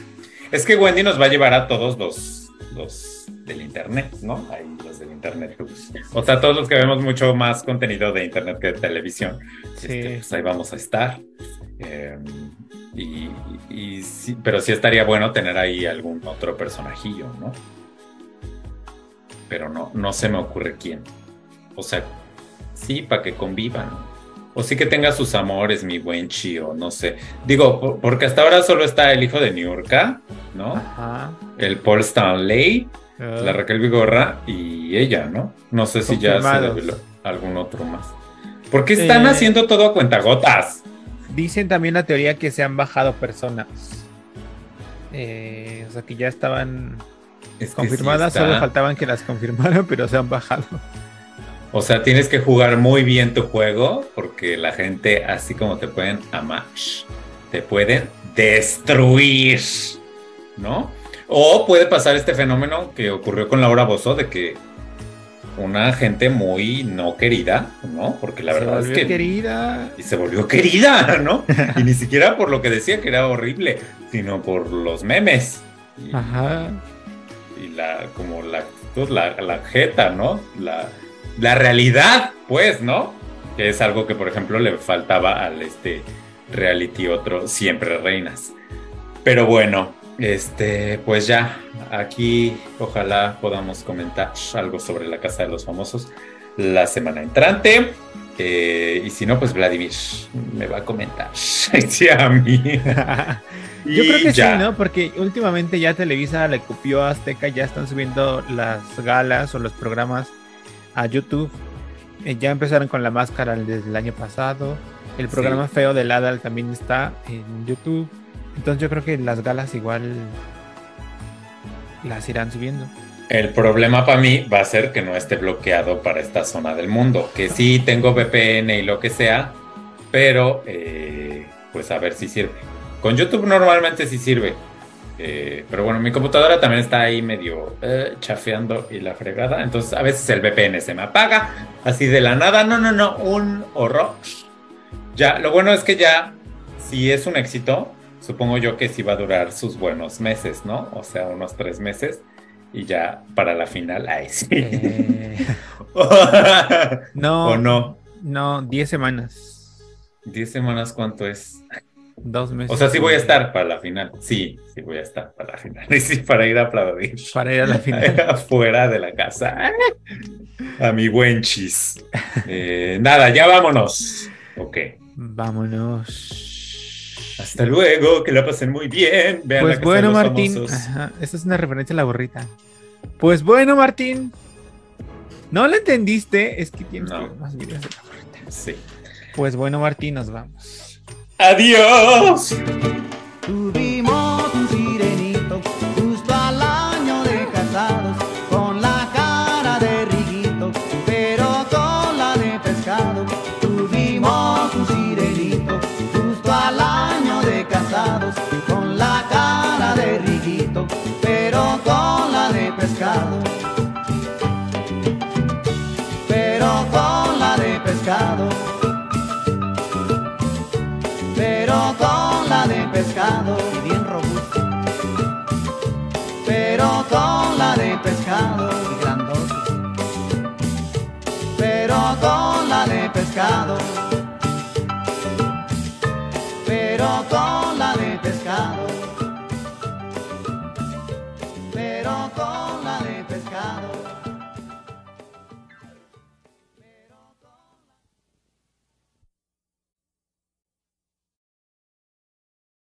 Es que Wendy nos va a llevar a todos los, los del internet, ¿no? Ahí los del internet. O sea, todos los que vemos mucho más contenido de internet que de televisión. Sí. Este, pues ahí vamos a estar. Eh, y, y sí, pero sí estaría bueno tener ahí algún otro personajillo, ¿no? Pero no, no se me ocurre quién. O sea, sí, para que convivan. O sí que tenga sus amores, mi buen Chio, no sé. Digo, por- porque hasta ahora solo está el hijo de Niurka, ¿no? Ajá. El Paul Stanley, Ah. la Raquel Vigorra y ella, ¿no? No sé si ya se algún otro más. ¿Por qué están Eh. haciendo todo a cuentagotas? Dicen también la teoría que se han bajado personas. Eh, o sea, que ya estaban Es que confirmadas, sí solo faltaban que las confirmaran, pero se han bajado. O sea, tienes que jugar muy bien tu juego porque la gente, así como te pueden amar, te pueden destruir, ¿no? O puede pasar este fenómeno que ocurrió con Laura Bozo de que una gente muy no querida, ¿no? Porque la se verdad es que... querida. Y se volvió querida, ¿no? y ni siquiera por lo que decía que era horrible, sino por los memes. Y, Ajá. y la, como la actitud, la, la jeta, ¿no? La, la realidad, pues, ¿no? Que es algo que, por ejemplo, le faltaba al este reality otro, Siempre Reinas. Pero bueno, este, pues ya, aquí ojalá podamos comentar algo sobre la Casa de los Famosos la semana entrante. Eh, y si no, pues Vladimir me va a comentar. Sí, a mí. Yo creo que ya. sí, ¿no? Porque últimamente ya Televisa le copió a Azteca, ya están subiendo las galas o los programas a YouTube. Eh, ya empezaron con la máscara desde el año pasado. El Sí. programa feo del Adal también está en YouTube. Entonces yo creo que las galas igual las irán subiendo. El problema para mí va a ser que no esté bloqueado para esta zona del mundo. Que sí tengo VPN y lo que sea, pero eh, pues a ver si sirve. Con YouTube normalmente sí sirve. Eh, pero bueno, mi computadora también está ahí medio eh, chafeando y la fregada. Entonces a veces el VPN se me apaga así de la nada. No, no, no, un horror. Ya, lo bueno es que ya, si es un éxito, supongo yo que sí va a durar sus buenos meses, ¿no? O sea, unos tres meses. Y ya para la final, ahí sí. Eh, no, ¿O no? no, 10 semanas, ¿Diez semanas cuánto es? Dos meses. O sea, sí voy a estar para la final. Sí, sí voy a estar para la final. Y sí, para ir a aplaudir. Para ir a la final. Afuera de la casa. A mi buen chis. Eh, nada, ya vámonos. Ok. Vámonos. Hasta luego, que la pasen muy bien. Vean Pues la bueno, Martín. Ajá, esa es una referencia a la gorrita. Pues bueno, Martín. ¿No lo entendiste? Es que tienes No. que ver más videos de la gorrita. Sí. Pues bueno, Martín, nos vamos. Adiós. Tuvimos un sirenito justo al año de casados, con la cara de riguito, pero con la de pescado. Tuvimos un sirenito justo al año de casados, con la cara de riguito, pero con la de pescado. Pero con la de pescado y bien robusto, pero con la de pescado y grandote, pero con la de pescado, pero con